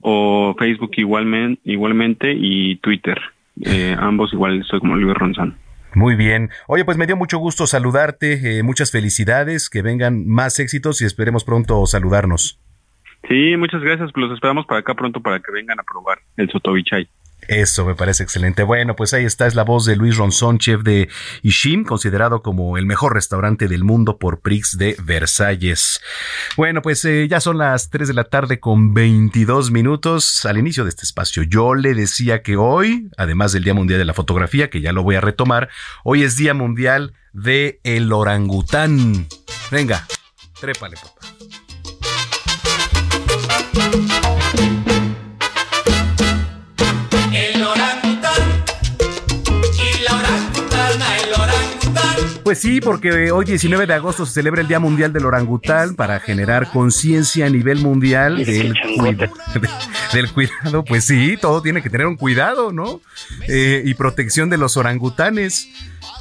o Facebook igualmente, igualmente y Twitter. Eh, ambos igual soy como Luis Ronzón. Muy bien. Oye, pues me dio mucho gusto saludarte. Eh, muchas felicidades, que vengan más éxitos y esperemos pronto saludarnos. Sí, muchas gracias. Los esperamos para acá pronto para que vengan a probar el Sotobichay. Eso me parece excelente. Bueno, pues ahí está, es la voz de Luis Ronzón, chef de Ishim, considerado como el mejor restaurante del mundo por Prix de Versalles. Bueno, pues eh, ya son las 3 de la tarde con 22 minutos al inicio de este espacio. Yo le decía que hoy, además del Día Mundial de la Fotografía, que ya lo voy a retomar, hoy es Día Mundial de el Orangután. Venga, trépale, papá. Pues sí, porque hoy 19 de agosto se celebra el Día Mundial del Orangután para generar conciencia a nivel mundial del, [laughs] del, cuidado. Pues sí, todo tiene que tener un cuidado, ¿no? Eh, y protección de los orangutanes.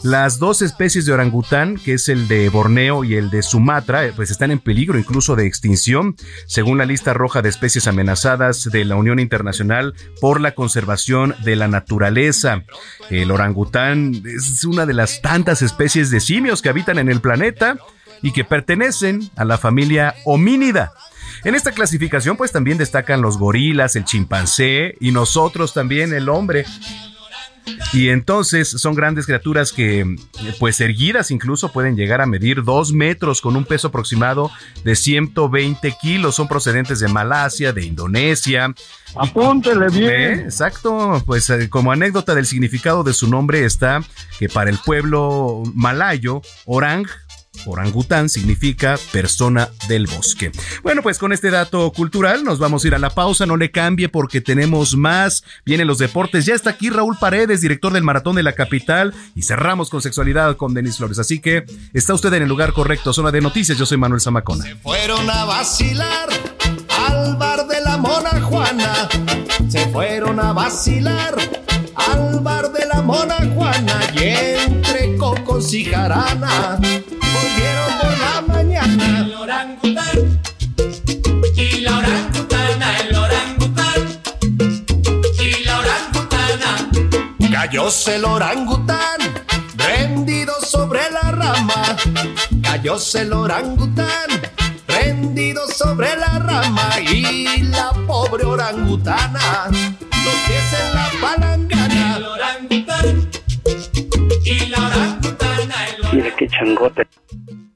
Las dos especies de orangután, que es el de Borneo y el de Sumatra, eh, pues están en peligro incluso de extinción, según la lista roja de especies amenazadas de la Unión Internacional por la Conservación de la Naturaleza. El orangután es una de las tantas especies de simios que habitan en el planeta y que pertenecen a la familia homínida. En esta clasificación pues también destacan los gorilas, el chimpancé y nosotros también, el hombre. Y entonces son grandes criaturas que, pues erguidas incluso, pueden llegar a medir dos metros con un peso aproximado de 120 kilos. Son procedentes de Malasia, de Indonesia. Apúntele bien. ¿Eh? Exacto. Pues eh, como anécdota del significado de su nombre está que para el pueblo malayo, orang Orangután significa persona del bosque. Bueno, pues con este dato cultural nos vamos a ir a la pausa. No le cambie porque tenemos más. Vienen los deportes. Ya está aquí Raúl Paredes, director del Maratón de la Capital. Y cerramos con sexualidad con Denis Flores. Así que está usted en el lugar correcto. Zona de noticias. Yo soy Manuel Zamacona. Se fueron a vacilar al bar de la Mona Juana. Se fueron a vacilar al bar de la Mona Juana. Y entre cocos y jarana por la mañana. El orangután y la orangutana, el orangután y la orangutana. Cayóse el orangután, rendido sobre la rama. Cayóse el orangután, rendido sobre la rama. Y la pobre orangutana, los pies en la palangana. El orangután y la orangutana, el Mira qué changote.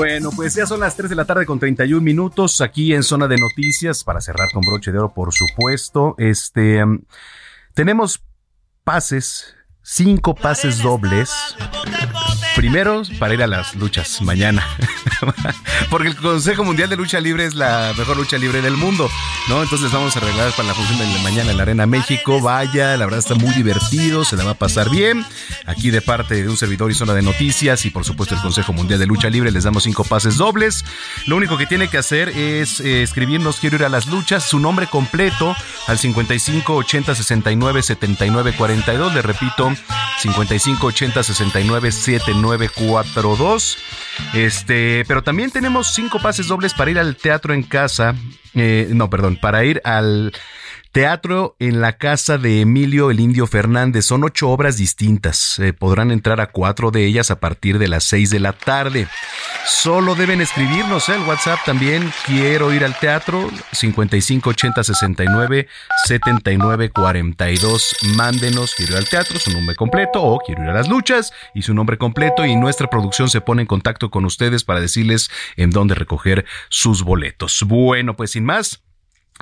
Bueno, pues ya son las 3 de la tarde con 31 minutos aquí en Zona de Noticias para cerrar con broche de oro, por supuesto. Este um, tenemos pases, cinco pases dobles Primero, para ir a las luchas mañana. [laughs] Porque el Consejo Mundial de Lucha Libre es la mejor lucha libre del mundo, ¿no? Entonces vamos a arreglar para la función de mañana en la Arena México. Vaya, la verdad está muy divertido, se la va a pasar bien. Aquí de parte de un servidor y zona de noticias y por supuesto el Consejo Mundial de Lucha Libre les damos cinco pases dobles. Lo único que tiene que hacer es eh, escribirnos quiero ir a las luchas, su nombre completo al 55 80 69 79 42. Le repito, 55 80 69 7942. Este, pero también tenemos cinco pases dobles para ir al teatro en casa. Eh, no, perdón, para ir al Teatro en la casa de Emilio el Indio Fernández. Son ocho obras distintas. Eh, podrán entrar a cuatro de ellas a partir de las seis de la tarde. Solo deben escribirnos el WhatsApp también. Quiero ir al teatro. 55 80 69 79 42. Mándenos. Quiero ir al teatro. Su nombre completo o quiero ir a las luchas y su nombre completo. Y nuestra producción se pone en contacto con ustedes para decirles en dónde recoger sus boletos. Bueno, pues sin más.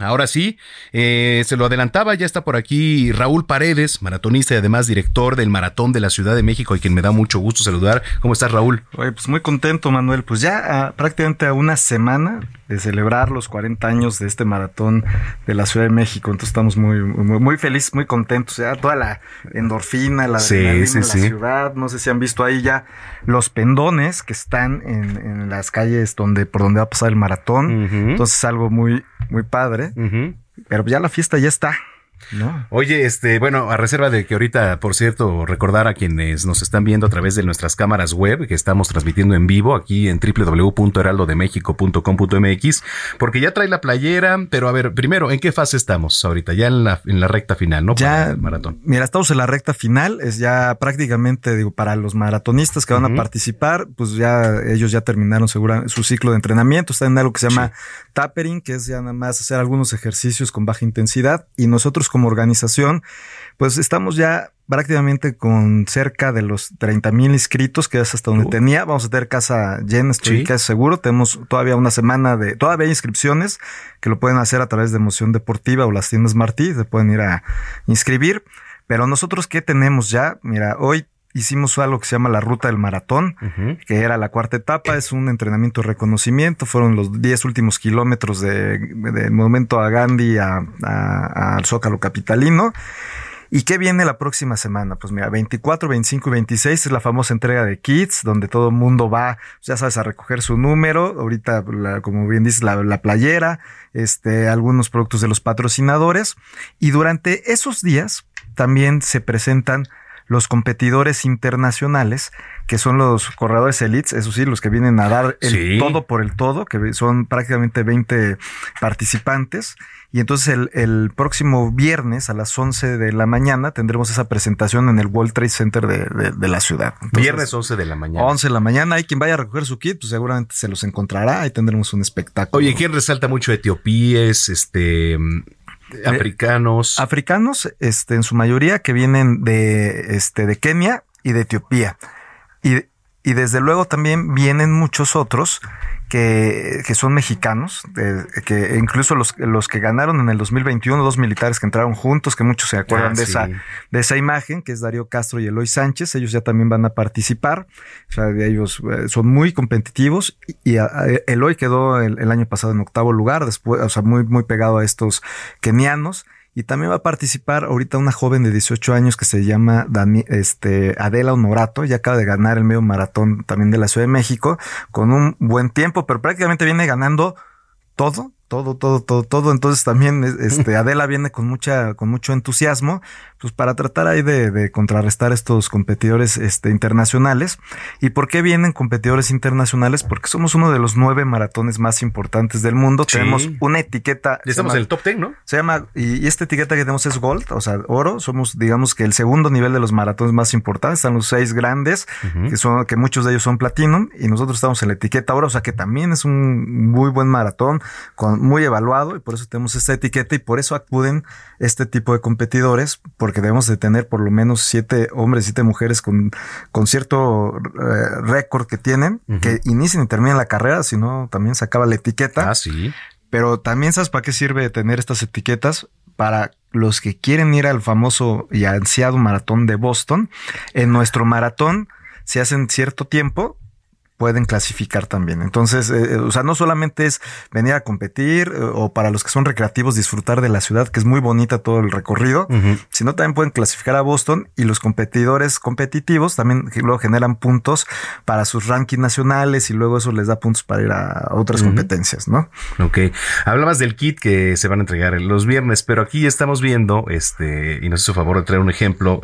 Ahora sí, eh, se lo adelantaba, ya está por aquí Raúl Paredes, maratonista y además director del Maratón de la Ciudad de México, y quien me da mucho gusto saludar. ¿Cómo estás, Raúl? Oye, pues muy contento, Manuel. Pues ya ah, prácticamente a una semana de celebrar los 40 años de este maratón de la Ciudad de México. Entonces estamos muy, muy, muy felices, muy contentos. Ya toda la endorfina, la sí, de sí, la sí. ciudad. No sé si han visto ahí ya los pendones que están en, en las calles donde, por donde va a pasar el maratón. Entonces es algo muy, muy padre. Pero ya la fiesta ya está. No. Oye, este, bueno, a reserva de que ahorita, por cierto, recordar a quienes nos están viendo a través de nuestras cámaras web que estamos transmitiendo en vivo aquí en www.heraldodemexico.com.mx, porque ya trae la playera, pero a ver, primero, ¿en qué fase estamos ahorita? Ya en la, en la recta final, ¿no? Para Ya, el maratón. mira, estamos en la recta final, es ya prácticamente, digo, para los maratonistas que van a participar, pues ya ellos ya terminaron segura, su ciclo de entrenamiento, están en algo que se llama tapering, que es ya nada más hacer algunos ejercicios con baja intensidad, y nosotros como organización, pues estamos ya prácticamente con cerca de los 30 mil inscritos, que es hasta donde tenía. Vamos a tener casa llena, estoy Sí. casi seguro. Tenemos todavía una semana de, todavía hay inscripciones que lo pueden hacer a través de Emoción Deportiva o las tiendas Martí, se pueden ir a inscribir. Pero nosotros, ¿qué tenemos ya? Mira, hoy hicimos algo que se llama la ruta del maratón, que era la cuarta etapa, es un entrenamiento de reconocimiento, fueron los 10 últimos kilómetros de, del momento a Gandhi a- a- al Zócalo Capitalino. ¿Y qué viene la próxima semana? Pues mira, 24, 25 y 26 es la famosa entrega de kits, donde todo el mundo va, ya sabes, a recoger su número. Ahorita, la- como bien dices, la, la playera, este, algunos productos de los patrocinadores. Y durante esos días también se presentan los competidores internacionales, que son los corredores elites, eso sí, los que vienen a dar el Sí. todo por el todo, que son prácticamente 20 participantes. Y entonces el, el próximo viernes a las 11 de la mañana tendremos esa presentación en el World Trade Center de, de- de la ciudad. Entonces, Viernes 11 de la mañana. 11 de la mañana. Hay quien vaya a recoger su kit, pues seguramente se los encontrará. Ahí tendremos un espectáculo. Oye, ¿quién resalta mucho etiopíes, este, mm, africanos? Africanos, este, en su mayoría que vienen de, este, de Kenia y de Etiopía. Y, y desde luego también vienen muchos otros que, que son mexicanos, de- que incluso los, los que ganaron en el 2021, dos militares que entraron juntos, que muchos se acuerdan Ah, de, sí. esa, de esa imagen, que es Darío Castro y Eloy Sánchez, ellos ya también van a participar, o sea, de ellos eh, son muy competitivos y, y a- a- Eloy quedó el, el año pasado en octavo lugar, después, o sea, muy, muy pegado a estos kenianos. Y también va a participar ahorita una joven de 18 años que se llama Dani- este, Adela Honorato. Ya acaba de ganar el medio maratón también de la Ciudad de México con un buen tiempo, pero prácticamente viene ganando todo, todo, todo, todo, todo. Entonces también es- este, [laughs] Adela viene con mucha, con mucho entusiasmo, pues para tratar ahí de, de contrarrestar estos competidores este, internacionales. ¿Y por qué vienen competidores internacionales? Porque somos uno de los nueve maratones más importantes del mundo. Sí. Tenemos una etiqueta. Ya estamos llama- en el top 10, ¿no? se llama, y, y esta etiqueta que tenemos es Gold, o sea, oro. Somos, digamos que el segundo nivel de los maratones más importantes. Están los seis grandes, que son, que muchos de ellos son Platinum, y nosotros estamos en la etiqueta oro, o sea que también es un muy buen maratón, con, muy evaluado, y por eso tenemos esta etiqueta, y por eso acuden este tipo de competidores, porque debemos de tener por lo menos siete hombres, siete mujeres con, con cierto eh, récord que tienen, que inician y terminan la carrera, si no, también se acaba la etiqueta. Ah, sí. Pero también sabes para qué sirve tener estas etiquetas para los que quieren ir al famoso y ansiado maratón de Boston. En nuestro maratón si hacen cierto tiempo, pueden clasificar también. Entonces, eh, eh, o sea, no solamente es venir a competir eh, o para los que son recreativos disfrutar de la ciudad, que es muy bonita todo el recorrido, sino también pueden clasificar a Boston y los competidores competitivos también luego generan puntos para sus rankings nacionales y luego eso les da puntos para ir a otras competencias, ¿no? Ok. Hablabas del kit que se van a entregar los viernes, pero aquí estamos viendo, este, y nos hizo favor de traer un ejemplo,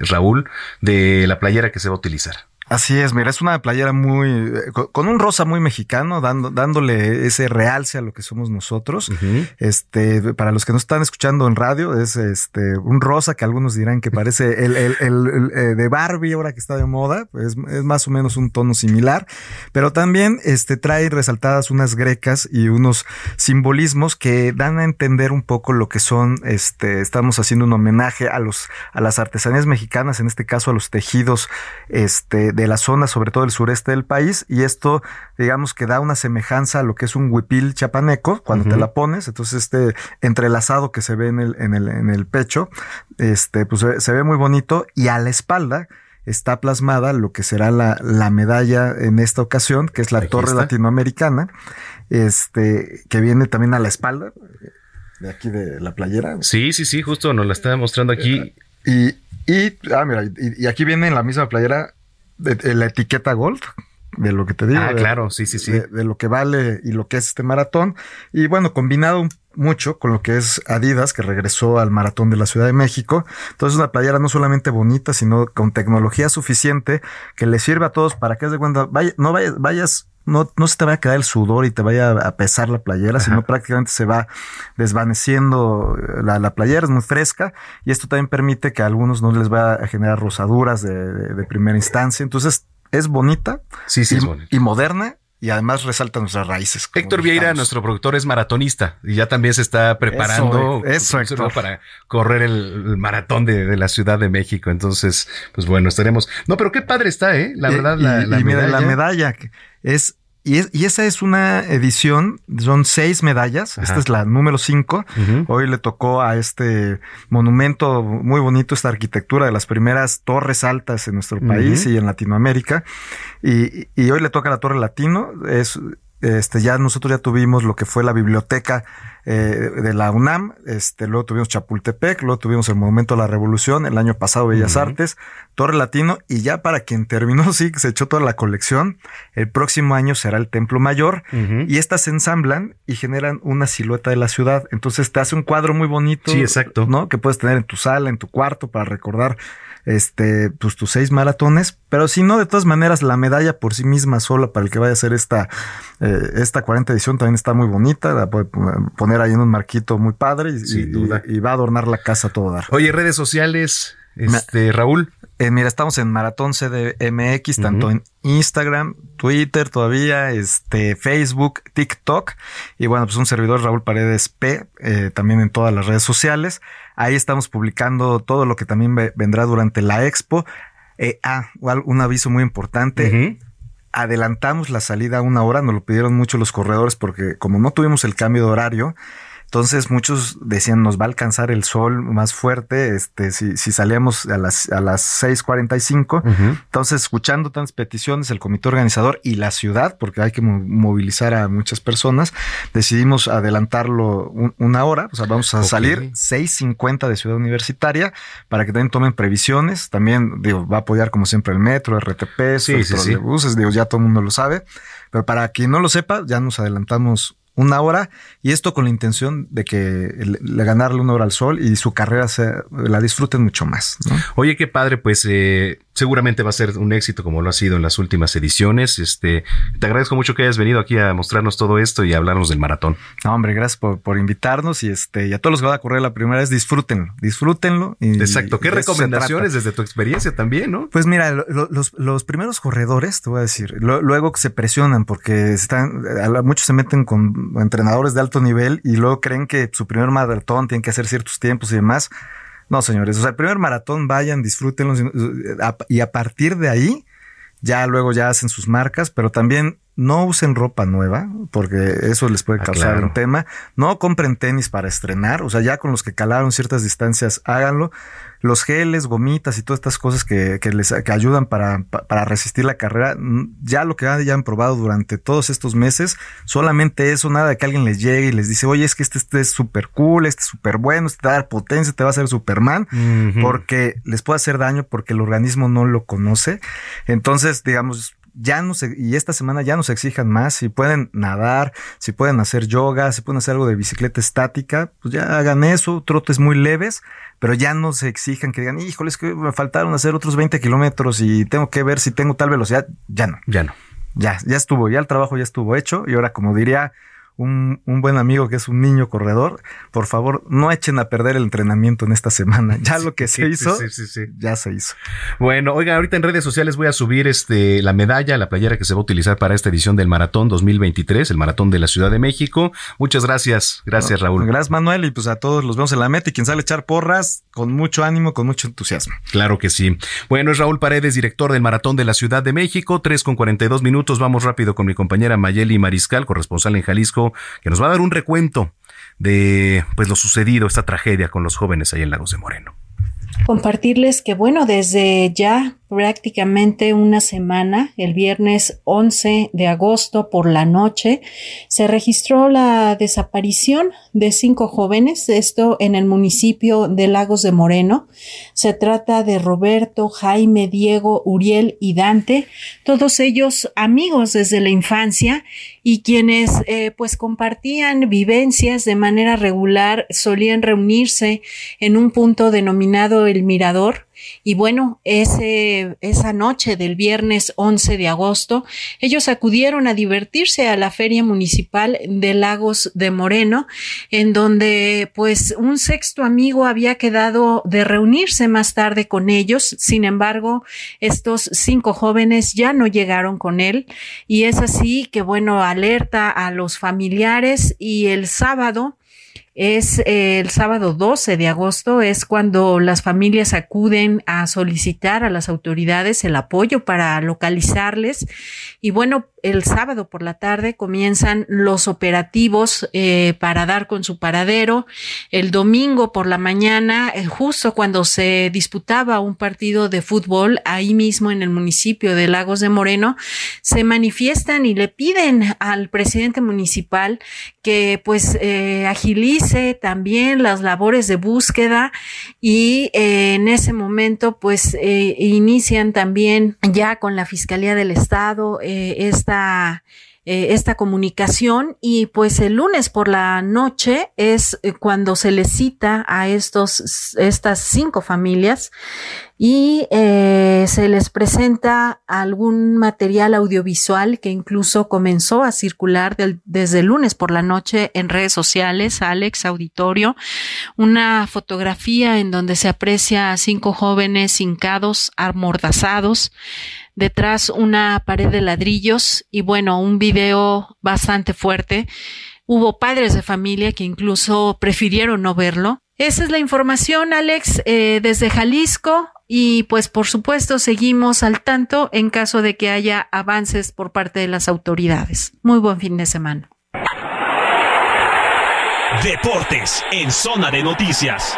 Raúl, de la playera que se va a utilizar. Así es, mira, es una playera muy, eh, con un rosa muy mexicano, dando, dándole ese realce a lo que somos nosotros. Este, para los que no están escuchando en radio, es este, un rosa que algunos dirán que parece el, el, el, eh, de Barbie ahora que está de moda, pues es más o menos un tono similar, pero también este, trae resaltadas unas grecas y unos simbolismos que dan a entender un poco lo que son, este, estamos haciendo un homenaje a los, a las artesanías mexicanas, en este caso a los tejidos, este, de la zona, sobre todo el sureste del país, y esto, digamos que da una semejanza a lo que es un huipil chapaneco cuando te la pones, entonces este entrelazado que se ve en el, en el, en el pecho, este, pues se, ve muy bonito, y a la espalda, está plasmada lo que será la, la, medalla en esta ocasión, que es la torre latinoamericana, este, que viene también a la espalda de aquí de la playera. Sí, sí, sí, justo nos la está mostrando aquí. Y, y, ah, mira, y aquí viene en la misma playera de, la etiqueta Gold, de lo que te digo. Ah, claro, sí, sí, sí. De, lo que vale y lo que es este maratón. Y bueno, combinado mucho con lo que es Adidas, que regresó al maratón de la Ciudad de México. Entonces, una playera no solamente bonita, sino con tecnología suficiente que le sirve a todos para que de cuenta, vaya, no vayas, vayas no, no se te vaya a quedar el sudor y te vaya a pesar la playera, sino prácticamente se va desvaneciendo la, la, playera, es muy fresca y esto también permite que a algunos no les vaya a generar rosaduras de, primera instancia. Entonces es bonita, sí, sí, y, y moderna y además resalta nuestras raíces. Héctor Vieira, nuestro productor, es maratonista y ya también se está preparando eso, para correr el, maratón de, la Ciudad de México. Entonces, pues bueno, estaremos. No, pero qué padre está, ¿eh? La verdad, la, medalla. la medalla es y, y, esa es una edición, son seis medallas, esta es la número cinco. Hoy le tocó a este monumento muy bonito, esta arquitectura de las primeras torres altas en nuestro país y en Latinoamérica. Y, y, hoy le toca a la Torre Latino, es este, ya nosotros ya tuvimos lo que fue la biblioteca eh, de la UNAM, este, luego tuvimos Chapultepec, luego tuvimos el Monumento a la Revolución, el año pasado Bellas Artes, Torre Latino, y ya para quien terminó, [laughs] sí, se echó toda la colección, el próximo año será el Templo Mayor, y estas se ensamblan y generan una silueta de la ciudad. Entonces te hace un cuadro muy bonito. Sí, exacto. ¿no? Que puedes tener en tu sala, en tu cuarto, para recordar este, pues tus seis maratones, pero si no, de todas maneras, la medalla por sí misma sola para el que vaya a hacer esta, eh, esta 40 edición también está muy bonita, la puede poner ahí en un marquito muy padre y, va a adornar la casa todo dar. Oye, redes sociales, este, Raúl. Eh, mira, estamos en Maratón CDMX, tanto en Instagram, Twitter todavía, este, Facebook, TikTok. Y bueno, pues un servidor Raúl Paredes P, eh, también en todas las redes sociales. Ahí estamos publicando todo lo que también vendrá durante la expo. Eh, ah, un aviso muy importante. Adelantamos la salida a una hora, nos lo pidieron mucho los corredores porque como no tuvimos el cambio de horario, entonces muchos decían, nos va a alcanzar el sol más fuerte este, si, si salíamos a las, a las 6.45. Entonces, escuchando tantas peticiones, el comité organizador y la ciudad, porque hay que movilizar a muchas personas, decidimos adelantarlo una hora. O sea, vamos a salir 6.50 de Ciudad Universitaria para que también tomen previsiones. También, digo, va a apoyar como siempre el metro, RTP, sí, sí, buses, digo, ya todo el mundo lo sabe. Pero para quien no lo sepa, ya nos adelantamos una hora y esto con la intención de que le, ganarle una hora al sol y su carrera se, la disfruten mucho más. Oye, qué padre, pues eh, seguramente va a ser un éxito como lo ha sido en las últimas ediciones. Este, te agradezco mucho que hayas venido aquí a mostrarnos todo esto y a hablarnos del maratón. No, hombre, gracias por, invitarnos y este, y a todos los que van a correr la primera vez, disfrútenlo, disfrútenlo. Exacto. ¿Qué recomendaciones desde tu experiencia también, no? Pues mira, los, los, primeros corredores, te voy a decir, luego que se presionan porque están, muchos se meten con entrenadores de alto nivel y luego creen que su primer maratón tiene que hacer ciertos tiempos y demás. No, señores, o sea, el primer maratón vayan, disfrútenlo y a partir de ahí ya luego ya hacen sus marcas, pero también no usen ropa nueva, porque eso les puede ah, causar un tema. No compren tenis para estrenar, o sea, ya con los que calaron ciertas distancias, háganlo. Los geles, gomitas y todas estas cosas que, que les que ayudan para, para resistir la carrera, mm, ya lo que ya han probado durante todos estos meses, solamente eso, nada de que alguien les llegue y les dice, oye, es que este, este es súper cool, este es súper bueno, este te va a dar potencia, te va a hacer Superman, porque les puede hacer daño porque el organismo no lo conoce. Entonces, digamos, ya no se, y esta semana ya nos exijan más, si pueden nadar, si pueden hacer yoga, si pueden hacer algo de bicicleta estática, pues ya hagan eso, trotes muy leves, pero ya no se exijan que digan, híjole, es que me faltaron hacer otros 20 kilómetros y tengo que ver si tengo tal velocidad, ya no. Ya no. Ya, ya estuvo, ya el trabajo ya estuvo hecho y ahora como diría un, un, buen amigo que es un niño corredor, por favor, no echen a perder el entrenamiento en esta semana. Ya lo que se hizo, ya se hizo. Bueno, oiga, ahorita en redes sociales voy a subir este la medalla, la playera que se va a utilizar para esta edición del Maratón 2023, el Maratón de la Ciudad de México. Muchas gracias. Gracias, Raúl. Gracias, Manuel. Y pues a todos los vemos en la meta y quien sale a echar porras con mucho ánimo, con mucho entusiasmo. Claro que sí. Bueno, es Raúl Paredes, director del Maratón de la Ciudad de México. Tres con 42 minutos. Vamos rápido con mi compañera Mayeli Mariscal, corresponsal en Jalisco que nos va a dar un recuento de pues lo sucedido, esta tragedia con los jóvenes ahí en Lagos de Moreno. Compartirles que bueno, desde ya prácticamente una semana, el viernes 11 de agosto por la noche, se registró la desaparición de cinco jóvenes, esto en el municipio de Lagos de Moreno. Se trata de Roberto, Jaime, Diego, Uriel y Dante, todos ellos amigos desde la infancia y quienes eh, pues compartían vivencias de manera regular, solían reunirse en un punto denominado el Mirador, y bueno, ese, esa noche del viernes 11 de agosto, ellos acudieron a divertirse a la Feria Municipal de Lagos de Moreno, en donde pues un sexto amigo había quedado de reunirse más tarde con ellos. Sin embargo, estos cinco jóvenes ya no llegaron con él y es así que bueno, alerta a los familiares y el sábado es eh, el sábado 12 de agosto, es cuando las familias acuden a solicitar a las autoridades el apoyo para localizarles. Y bueno, el sábado por la tarde comienzan los operativos eh, para dar con su paradero. El domingo por la mañana, eh, justo cuando se disputaba un partido de fútbol ahí mismo en el municipio de Lagos de Moreno, se manifiestan y le piden al presidente municipal que pues agilice también las labores de búsqueda y eh, en ese momento pues eh, inician también ya con la Fiscalía del Estado eh, esta esta comunicación y pues el lunes por la noche es cuando se les cita a estos estas cinco familias y eh, se les presenta algún material audiovisual que incluso comenzó a circular desde el lunes por la noche en redes sociales, Alex Auditorio, una fotografía en donde se aprecia a cinco jóvenes hincados, amordazados, detrás una pared de ladrillos y bueno, un video bastante fuerte. Hubo padres de familia que incluso prefirieron no verlo. Esa es la información, Alex, eh, desde Jalisco. Y pues por supuesto seguimos al tanto en caso de que haya avances por parte de las autoridades. Muy buen fin de semana. Deportes en zona de noticias.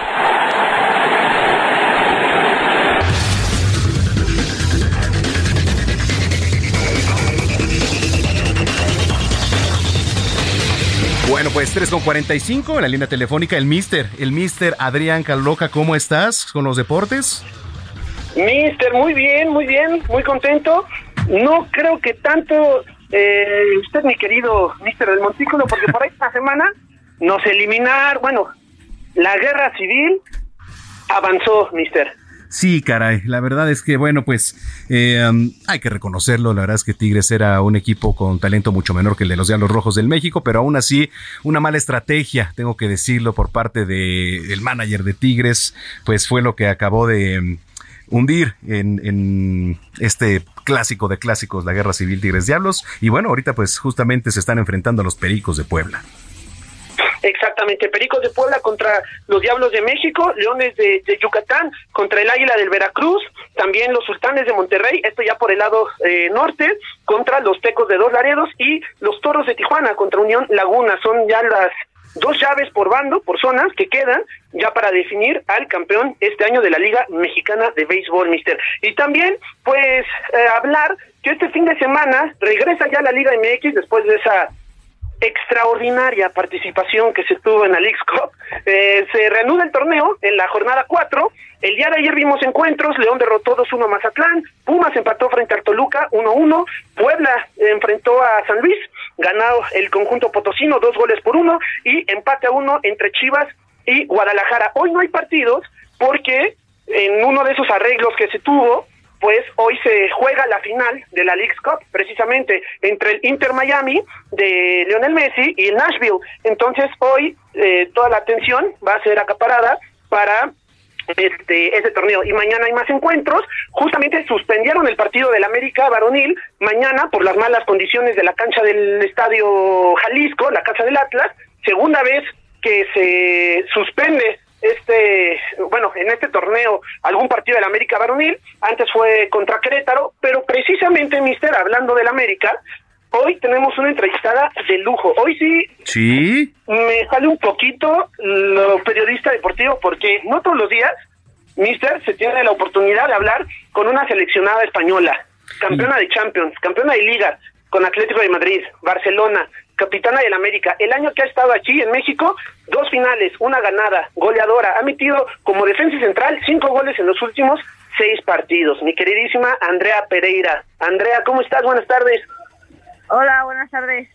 Bueno, pues 3 con 45 en la línea telefónica, el mister, el mister Adrián Carloca, ¿cómo estás con los deportes? Mister, muy bien, muy bien, muy contento. No creo que tanto eh, usted, mi querido Mister del Montículo, porque por ahí [laughs] esta semana nos eliminar, bueno, la guerra civil avanzó, Mister. Sí, caray, la verdad es que, bueno, pues eh, um, hay que reconocerlo, la verdad es que Tigres era un equipo con talento mucho menor que el de los Diablos Rojos del México, pero aún así una mala estrategia, tengo que decirlo, por parte del manager de Tigres, pues fue lo que acabó de hundir en, este clásico de clásicos, la Guerra Civil Tigres Diablos. Y bueno, ahorita pues justamente se están enfrentando a los Pericos de Puebla. Exactamente, Pericos de Puebla contra los Diablos de México, Leones de, Yucatán contra el Águila del Veracruz, también los Sultanes de Monterrey, esto ya por el lado eh, norte, contra los Tecos de Dos Laredos y los Toros de Tijuana contra Unión Laguna. Son ya las dos llaves por bando, por zonas que quedan ya para definir al campeón este año de la Liga Mexicana de Béisbol, mister. Y también, pues, eh, hablar que este fin de semana regresa ya la Liga MX después de esa extraordinaria participación que se tuvo en la Leagues Cup. Eh, se reanuda el torneo en la jornada 4. El día de ayer vimos encuentros, León derrotó 2-1 a Mazatlán, Pumas empató frente a Toluca 1-1, Puebla enfrentó a San Luis, ganado el conjunto potosino dos goles por uno y empate a uno entre Chivas y Guadalajara. Hoy no hay partidos porque en uno de esos arreglos que se tuvo, pues hoy se juega la final de la League's Cup, precisamente entre el Inter Miami de Lionel Messi y el Nashville. Entonces hoy eh, toda la atención va a ser acaparada para este ese torneo y mañana hay más encuentros. Justamente suspendieron el partido del América varonil mañana por las malas condiciones de la cancha del Estadio Jalisco, la casa del Atlas. Segunda vez que se suspende este, bueno, en este torneo algún partido del América varonil, antes fue contra Querétaro, pero precisamente, mister, hablando del América, hoy tenemos una entrevistada de lujo. Hoy sí, sí, me sale un poquito lo periodista deportivo porque no todos los días, mister, se tiene la oportunidad de hablar con una seleccionada española, campeona de Champions, campeona de Liga, con Atlético de Madrid, Barcelona, capitana del América. El año que ha estado aquí en México, dos finales, una ganada, goleadora. Ha metido como defensa central cinco goles en los últimos seis partidos. Mi queridísima Andrea Pereira. Andrea, ¿cómo estás? Buenas tardes. Hola, buenas tardes.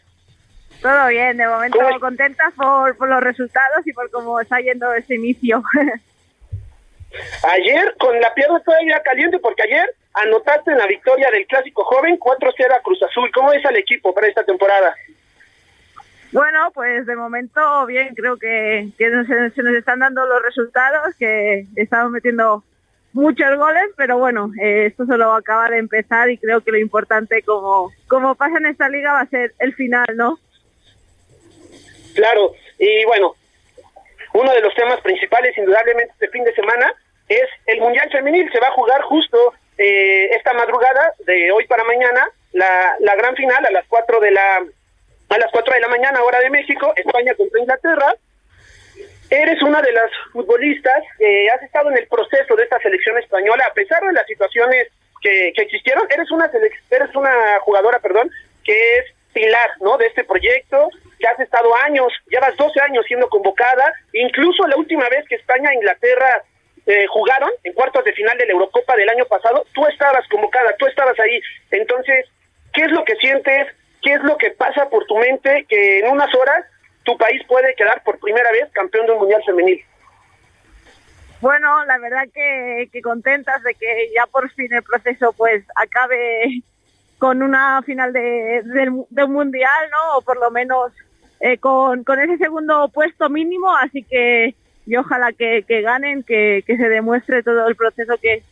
Todo bien, de momento contenta por, por los resultados y por cómo está yendo ese inicio. [laughs] Ayer con la pierna todavía caliente porque ayer anotaste en la victoria del clásico joven 4-0 a Cruz Azul. ¿Cómo es el equipo para esta temporada? Bueno, pues de momento bien, creo que, se, nos están dando los resultados, que estamos metiendo muchos goles, pero bueno, eh, esto solo acaba de empezar y creo que lo importante como, como pasa en esta liga va a ser el final, ¿no? Claro, y bueno, uno de los temas principales indudablemente este fin de semana es el Mundial Femenil, se va a jugar justo eh, esta madrugada de hoy para mañana, la, la gran final a las 4 de la a las 4 de la mañana, hora de México, España contra Inglaterra. Eres una de las futbolistas que has estado en el proceso de esta selección española, a pesar de las situaciones que, existieron. Eres una, eres una jugadora, perdón, que es pilar ¿no? de este proyecto, que has estado años, llevas 12 años siendo convocada, incluso la última vez que España e Inglaterra eh, jugaron en cuartos de final de la Eurocopa del año pasado, tú estabas convocada, tú estabas ahí. Entonces, ¿qué es lo que sientes? ¿Qué es lo que pasa por tu mente que en unas horas tu país puede quedar por primera vez campeón de un mundial femenil? Bueno, la verdad que, contentas de que ya por fin el proceso pues acabe con una final de, un mundial, ¿no? O por lo menos eh, con, ese segundo puesto mínimo, así que y ojalá que, ganen, que, que, se demuestre todo el proceso que,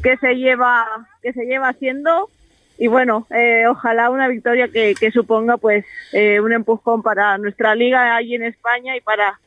que se lleva que se lleva haciendo y bueno, eh, ojalá una victoria que, suponga pues eh, un empujón para nuestra liga ahí en España y para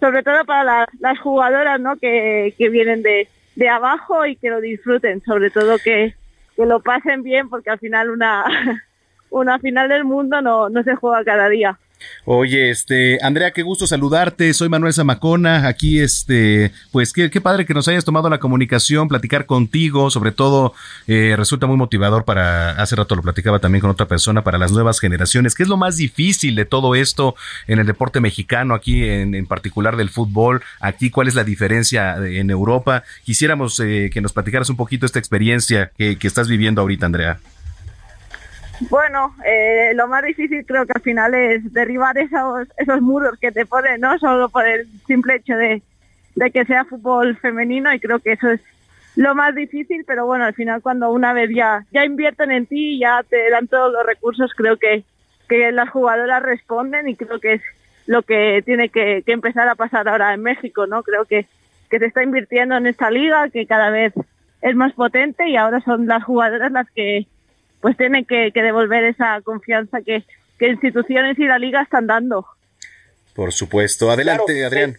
sobre todo para las jugadoras ¿no? que, vienen de, de abajo y que lo disfruten, sobre todo que, que lo pasen bien porque al final una, [laughs] una final del mundo no, no se juega cada día. Oye, este, Andrea, qué gusto saludarte. Soy Manuel Zamacona. Aquí, este, pues qué, padre que nos hayas tomado la comunicación, platicar contigo. Sobre todo, eh, resulta muy motivador para, hace rato lo platicaba también con otra persona, para las nuevas generaciones. ¿Qué es lo más difícil de todo esto en el deporte mexicano, aquí en, en particular del fútbol? Aquí, ¿cuál es la diferencia en Europa? Quisiéramos eh, que nos platicaras un poquito esta experiencia que, que estás viviendo ahorita, Andrea. Bueno, eh, lo más difícil creo que al final es derribar esos, esos muros que te ponen, ¿no? Solo por el simple hecho de, que sea fútbol femenino y creo que eso es lo más difícil, pero bueno, al final cuando una vez ya, ya invierten en ti y ya te dan todos los recursos, creo que, que las jugadoras responden y creo que es lo que tiene que, que empezar a pasar ahora en México, ¿no? Creo que, que se está invirtiendo en esta liga, que cada vez es más potente y ahora son las jugadoras las que pues tienen que, devolver esa confianza que, que instituciones y la liga están dando. Por supuesto. Adelante, Adrián.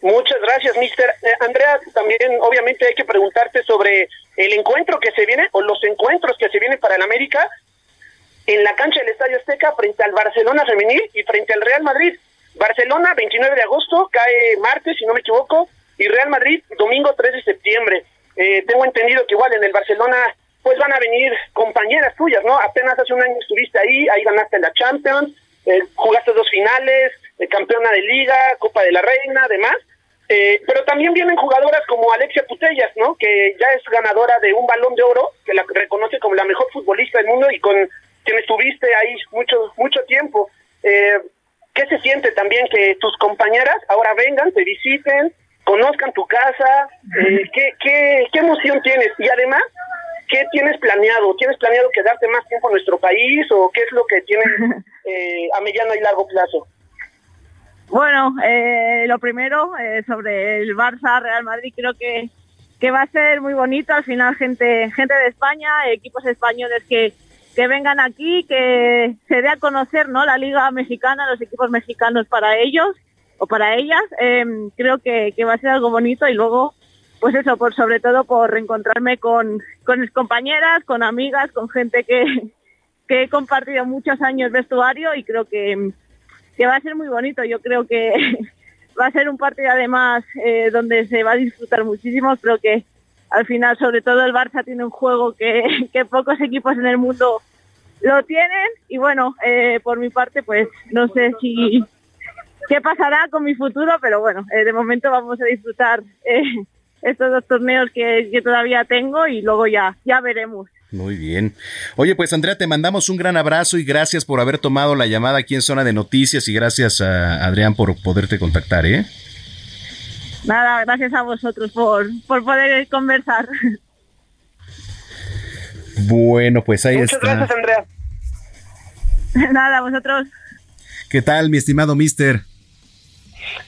Muchas gracias, mister. Eh, Andrea, también obviamente hay que preguntarte sobre el encuentro que se viene o los encuentros que se vienen para el América en la cancha del Estadio Azteca frente al Barcelona femenil y frente al Real Madrid. Barcelona, 29 de agosto, cae martes, si no me equivoco, y Real Madrid, domingo 3 de septiembre. Eh, tengo entendido que igual en el Barcelona pues van a venir compañeras tuyas, ¿no? Apenas hace un año estuviste ahí, ahí ganaste la Champions, eh, jugaste dos finales, eh, campeona de liga, Copa de la Reina, además. Eh, pero también vienen jugadoras como Alexia Putellas, ¿no? Que ya es ganadora de un balón de oro, que la reconoce como la mejor futbolista del mundo y con quien estuviste ahí mucho, mucho tiempo. Eh, ¿Qué se siente también que tus compañeras ahora vengan, te visiten, conozcan tu casa? Eh, ¿qué, qué, ¿Qué emoción tienes? Y además, ¿qué tienes planeado? ¿Tienes planeado quedarte más tiempo en nuestro país o qué es lo que tienes [laughs] eh, a mediano y largo plazo? Bueno, eh, lo primero eh, sobre el Barça Real Madrid creo que, que va a ser muy bonito. Al final gente gente de España, equipos españoles que, que vengan aquí, que se dé a conocer no la liga mexicana, los equipos mexicanos para ellos o para ellas. Eh, creo que, que va a ser algo bonito y luego pues eso, por sobre todo por reencontrarme con, con mis compañeras, con amigas, con gente que, que he compartido muchos años vestuario y creo que, que va a ser muy bonito. Yo creo que [laughs] va a ser un partido además eh, donde se va a disfrutar muchísimo. Creo que al final, sobre todo el Barça tiene un juego que, [laughs] que pocos equipos en el mundo lo tienen y bueno, eh, por mi parte pues no sé si [laughs] qué pasará con mi futuro, pero bueno, eh, de momento vamos a disfrutar estos dos torneos que, que todavía tengo y luego ya, ya veremos. Muy bien. Oye, pues Andrea, te mandamos un gran abrazo y gracias por haber tomado la llamada aquí en Zona de Noticias y gracias a Adrián por poderte contactar, ¿eh? Nada, gracias a vosotros por, por poder conversar. Bueno, pues ahí Muchas está. gracias, Andrea. [laughs] Nada, vosotros. ¿Qué tal, mi estimado mister?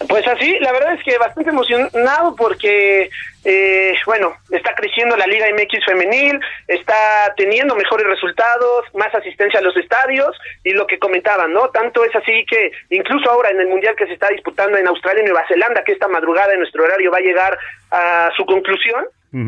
Pues así, la verdad es que bastante emocionado porque, eh, bueno, está creciendo la Liga MX femenil, está teniendo mejores resultados, más asistencia a los estadios y lo que comentaban, ¿no? Tanto es así que incluso ahora en el Mundial que se está disputando en Australia y Nueva Zelanda, que esta madrugada en nuestro horario va a llegar a su conclusión,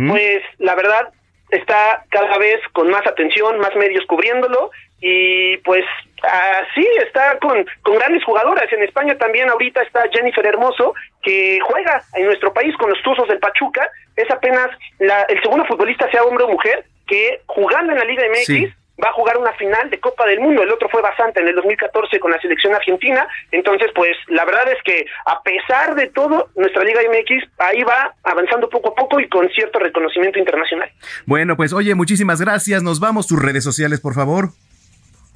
pues la verdad está cada vez con más atención, más medios cubriéndolo y pues así está con, con grandes jugadoras. En España también ahorita está Jennifer Hermoso, que juega en nuestro país con los Tuzos del Pachuca. Es apenas la, el segundo futbolista, sea hombre o mujer, que jugando en la Liga MX Sí. va a jugar una final de Copa del Mundo. El otro fue Basanta en el 2014 con la selección argentina. Entonces, pues la verdad es que a pesar de todo, nuestra Liga MX ahí va avanzando poco a poco y con cierto reconocimiento internacional. Bueno, pues oye, muchísimas gracias. Nos vamos. Tus redes sociales, por favor.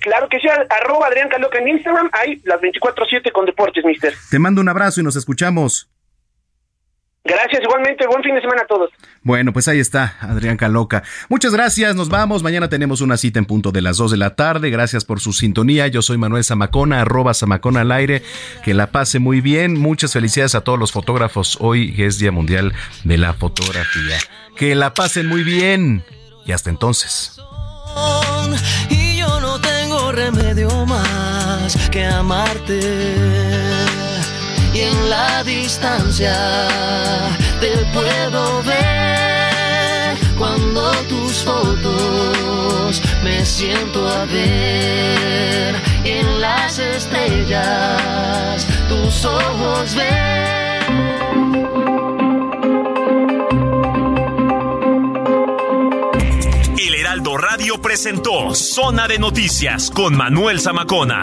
Claro que sí, arroba Adrián Caloca en Instagram, hay las 24-7 con deportes, mister. Te mando un abrazo y nos escuchamos. Gracias, igualmente, buen fin de semana a todos. Bueno, pues ahí está, Adrián Caloca. Muchas gracias, nos vamos. Mañana tenemos una cita en punto de las 2 de la tarde. Gracias por su sintonía. Yo soy Manuel Zamacona, arroba Zamacona al aire. Que la pase muy bien. Muchas felicidades a todos los fotógrafos. Hoy es Día Mundial de la Fotografía. Que la pasen muy bien. Y hasta entonces. Remedio más que amarte. Y en la distancia te puedo ver cuando tus fotos me siento a ver. Y en las estrellas tus ojos El Heraldo Radio presentó Zona de Noticias con Manuel Zamacona.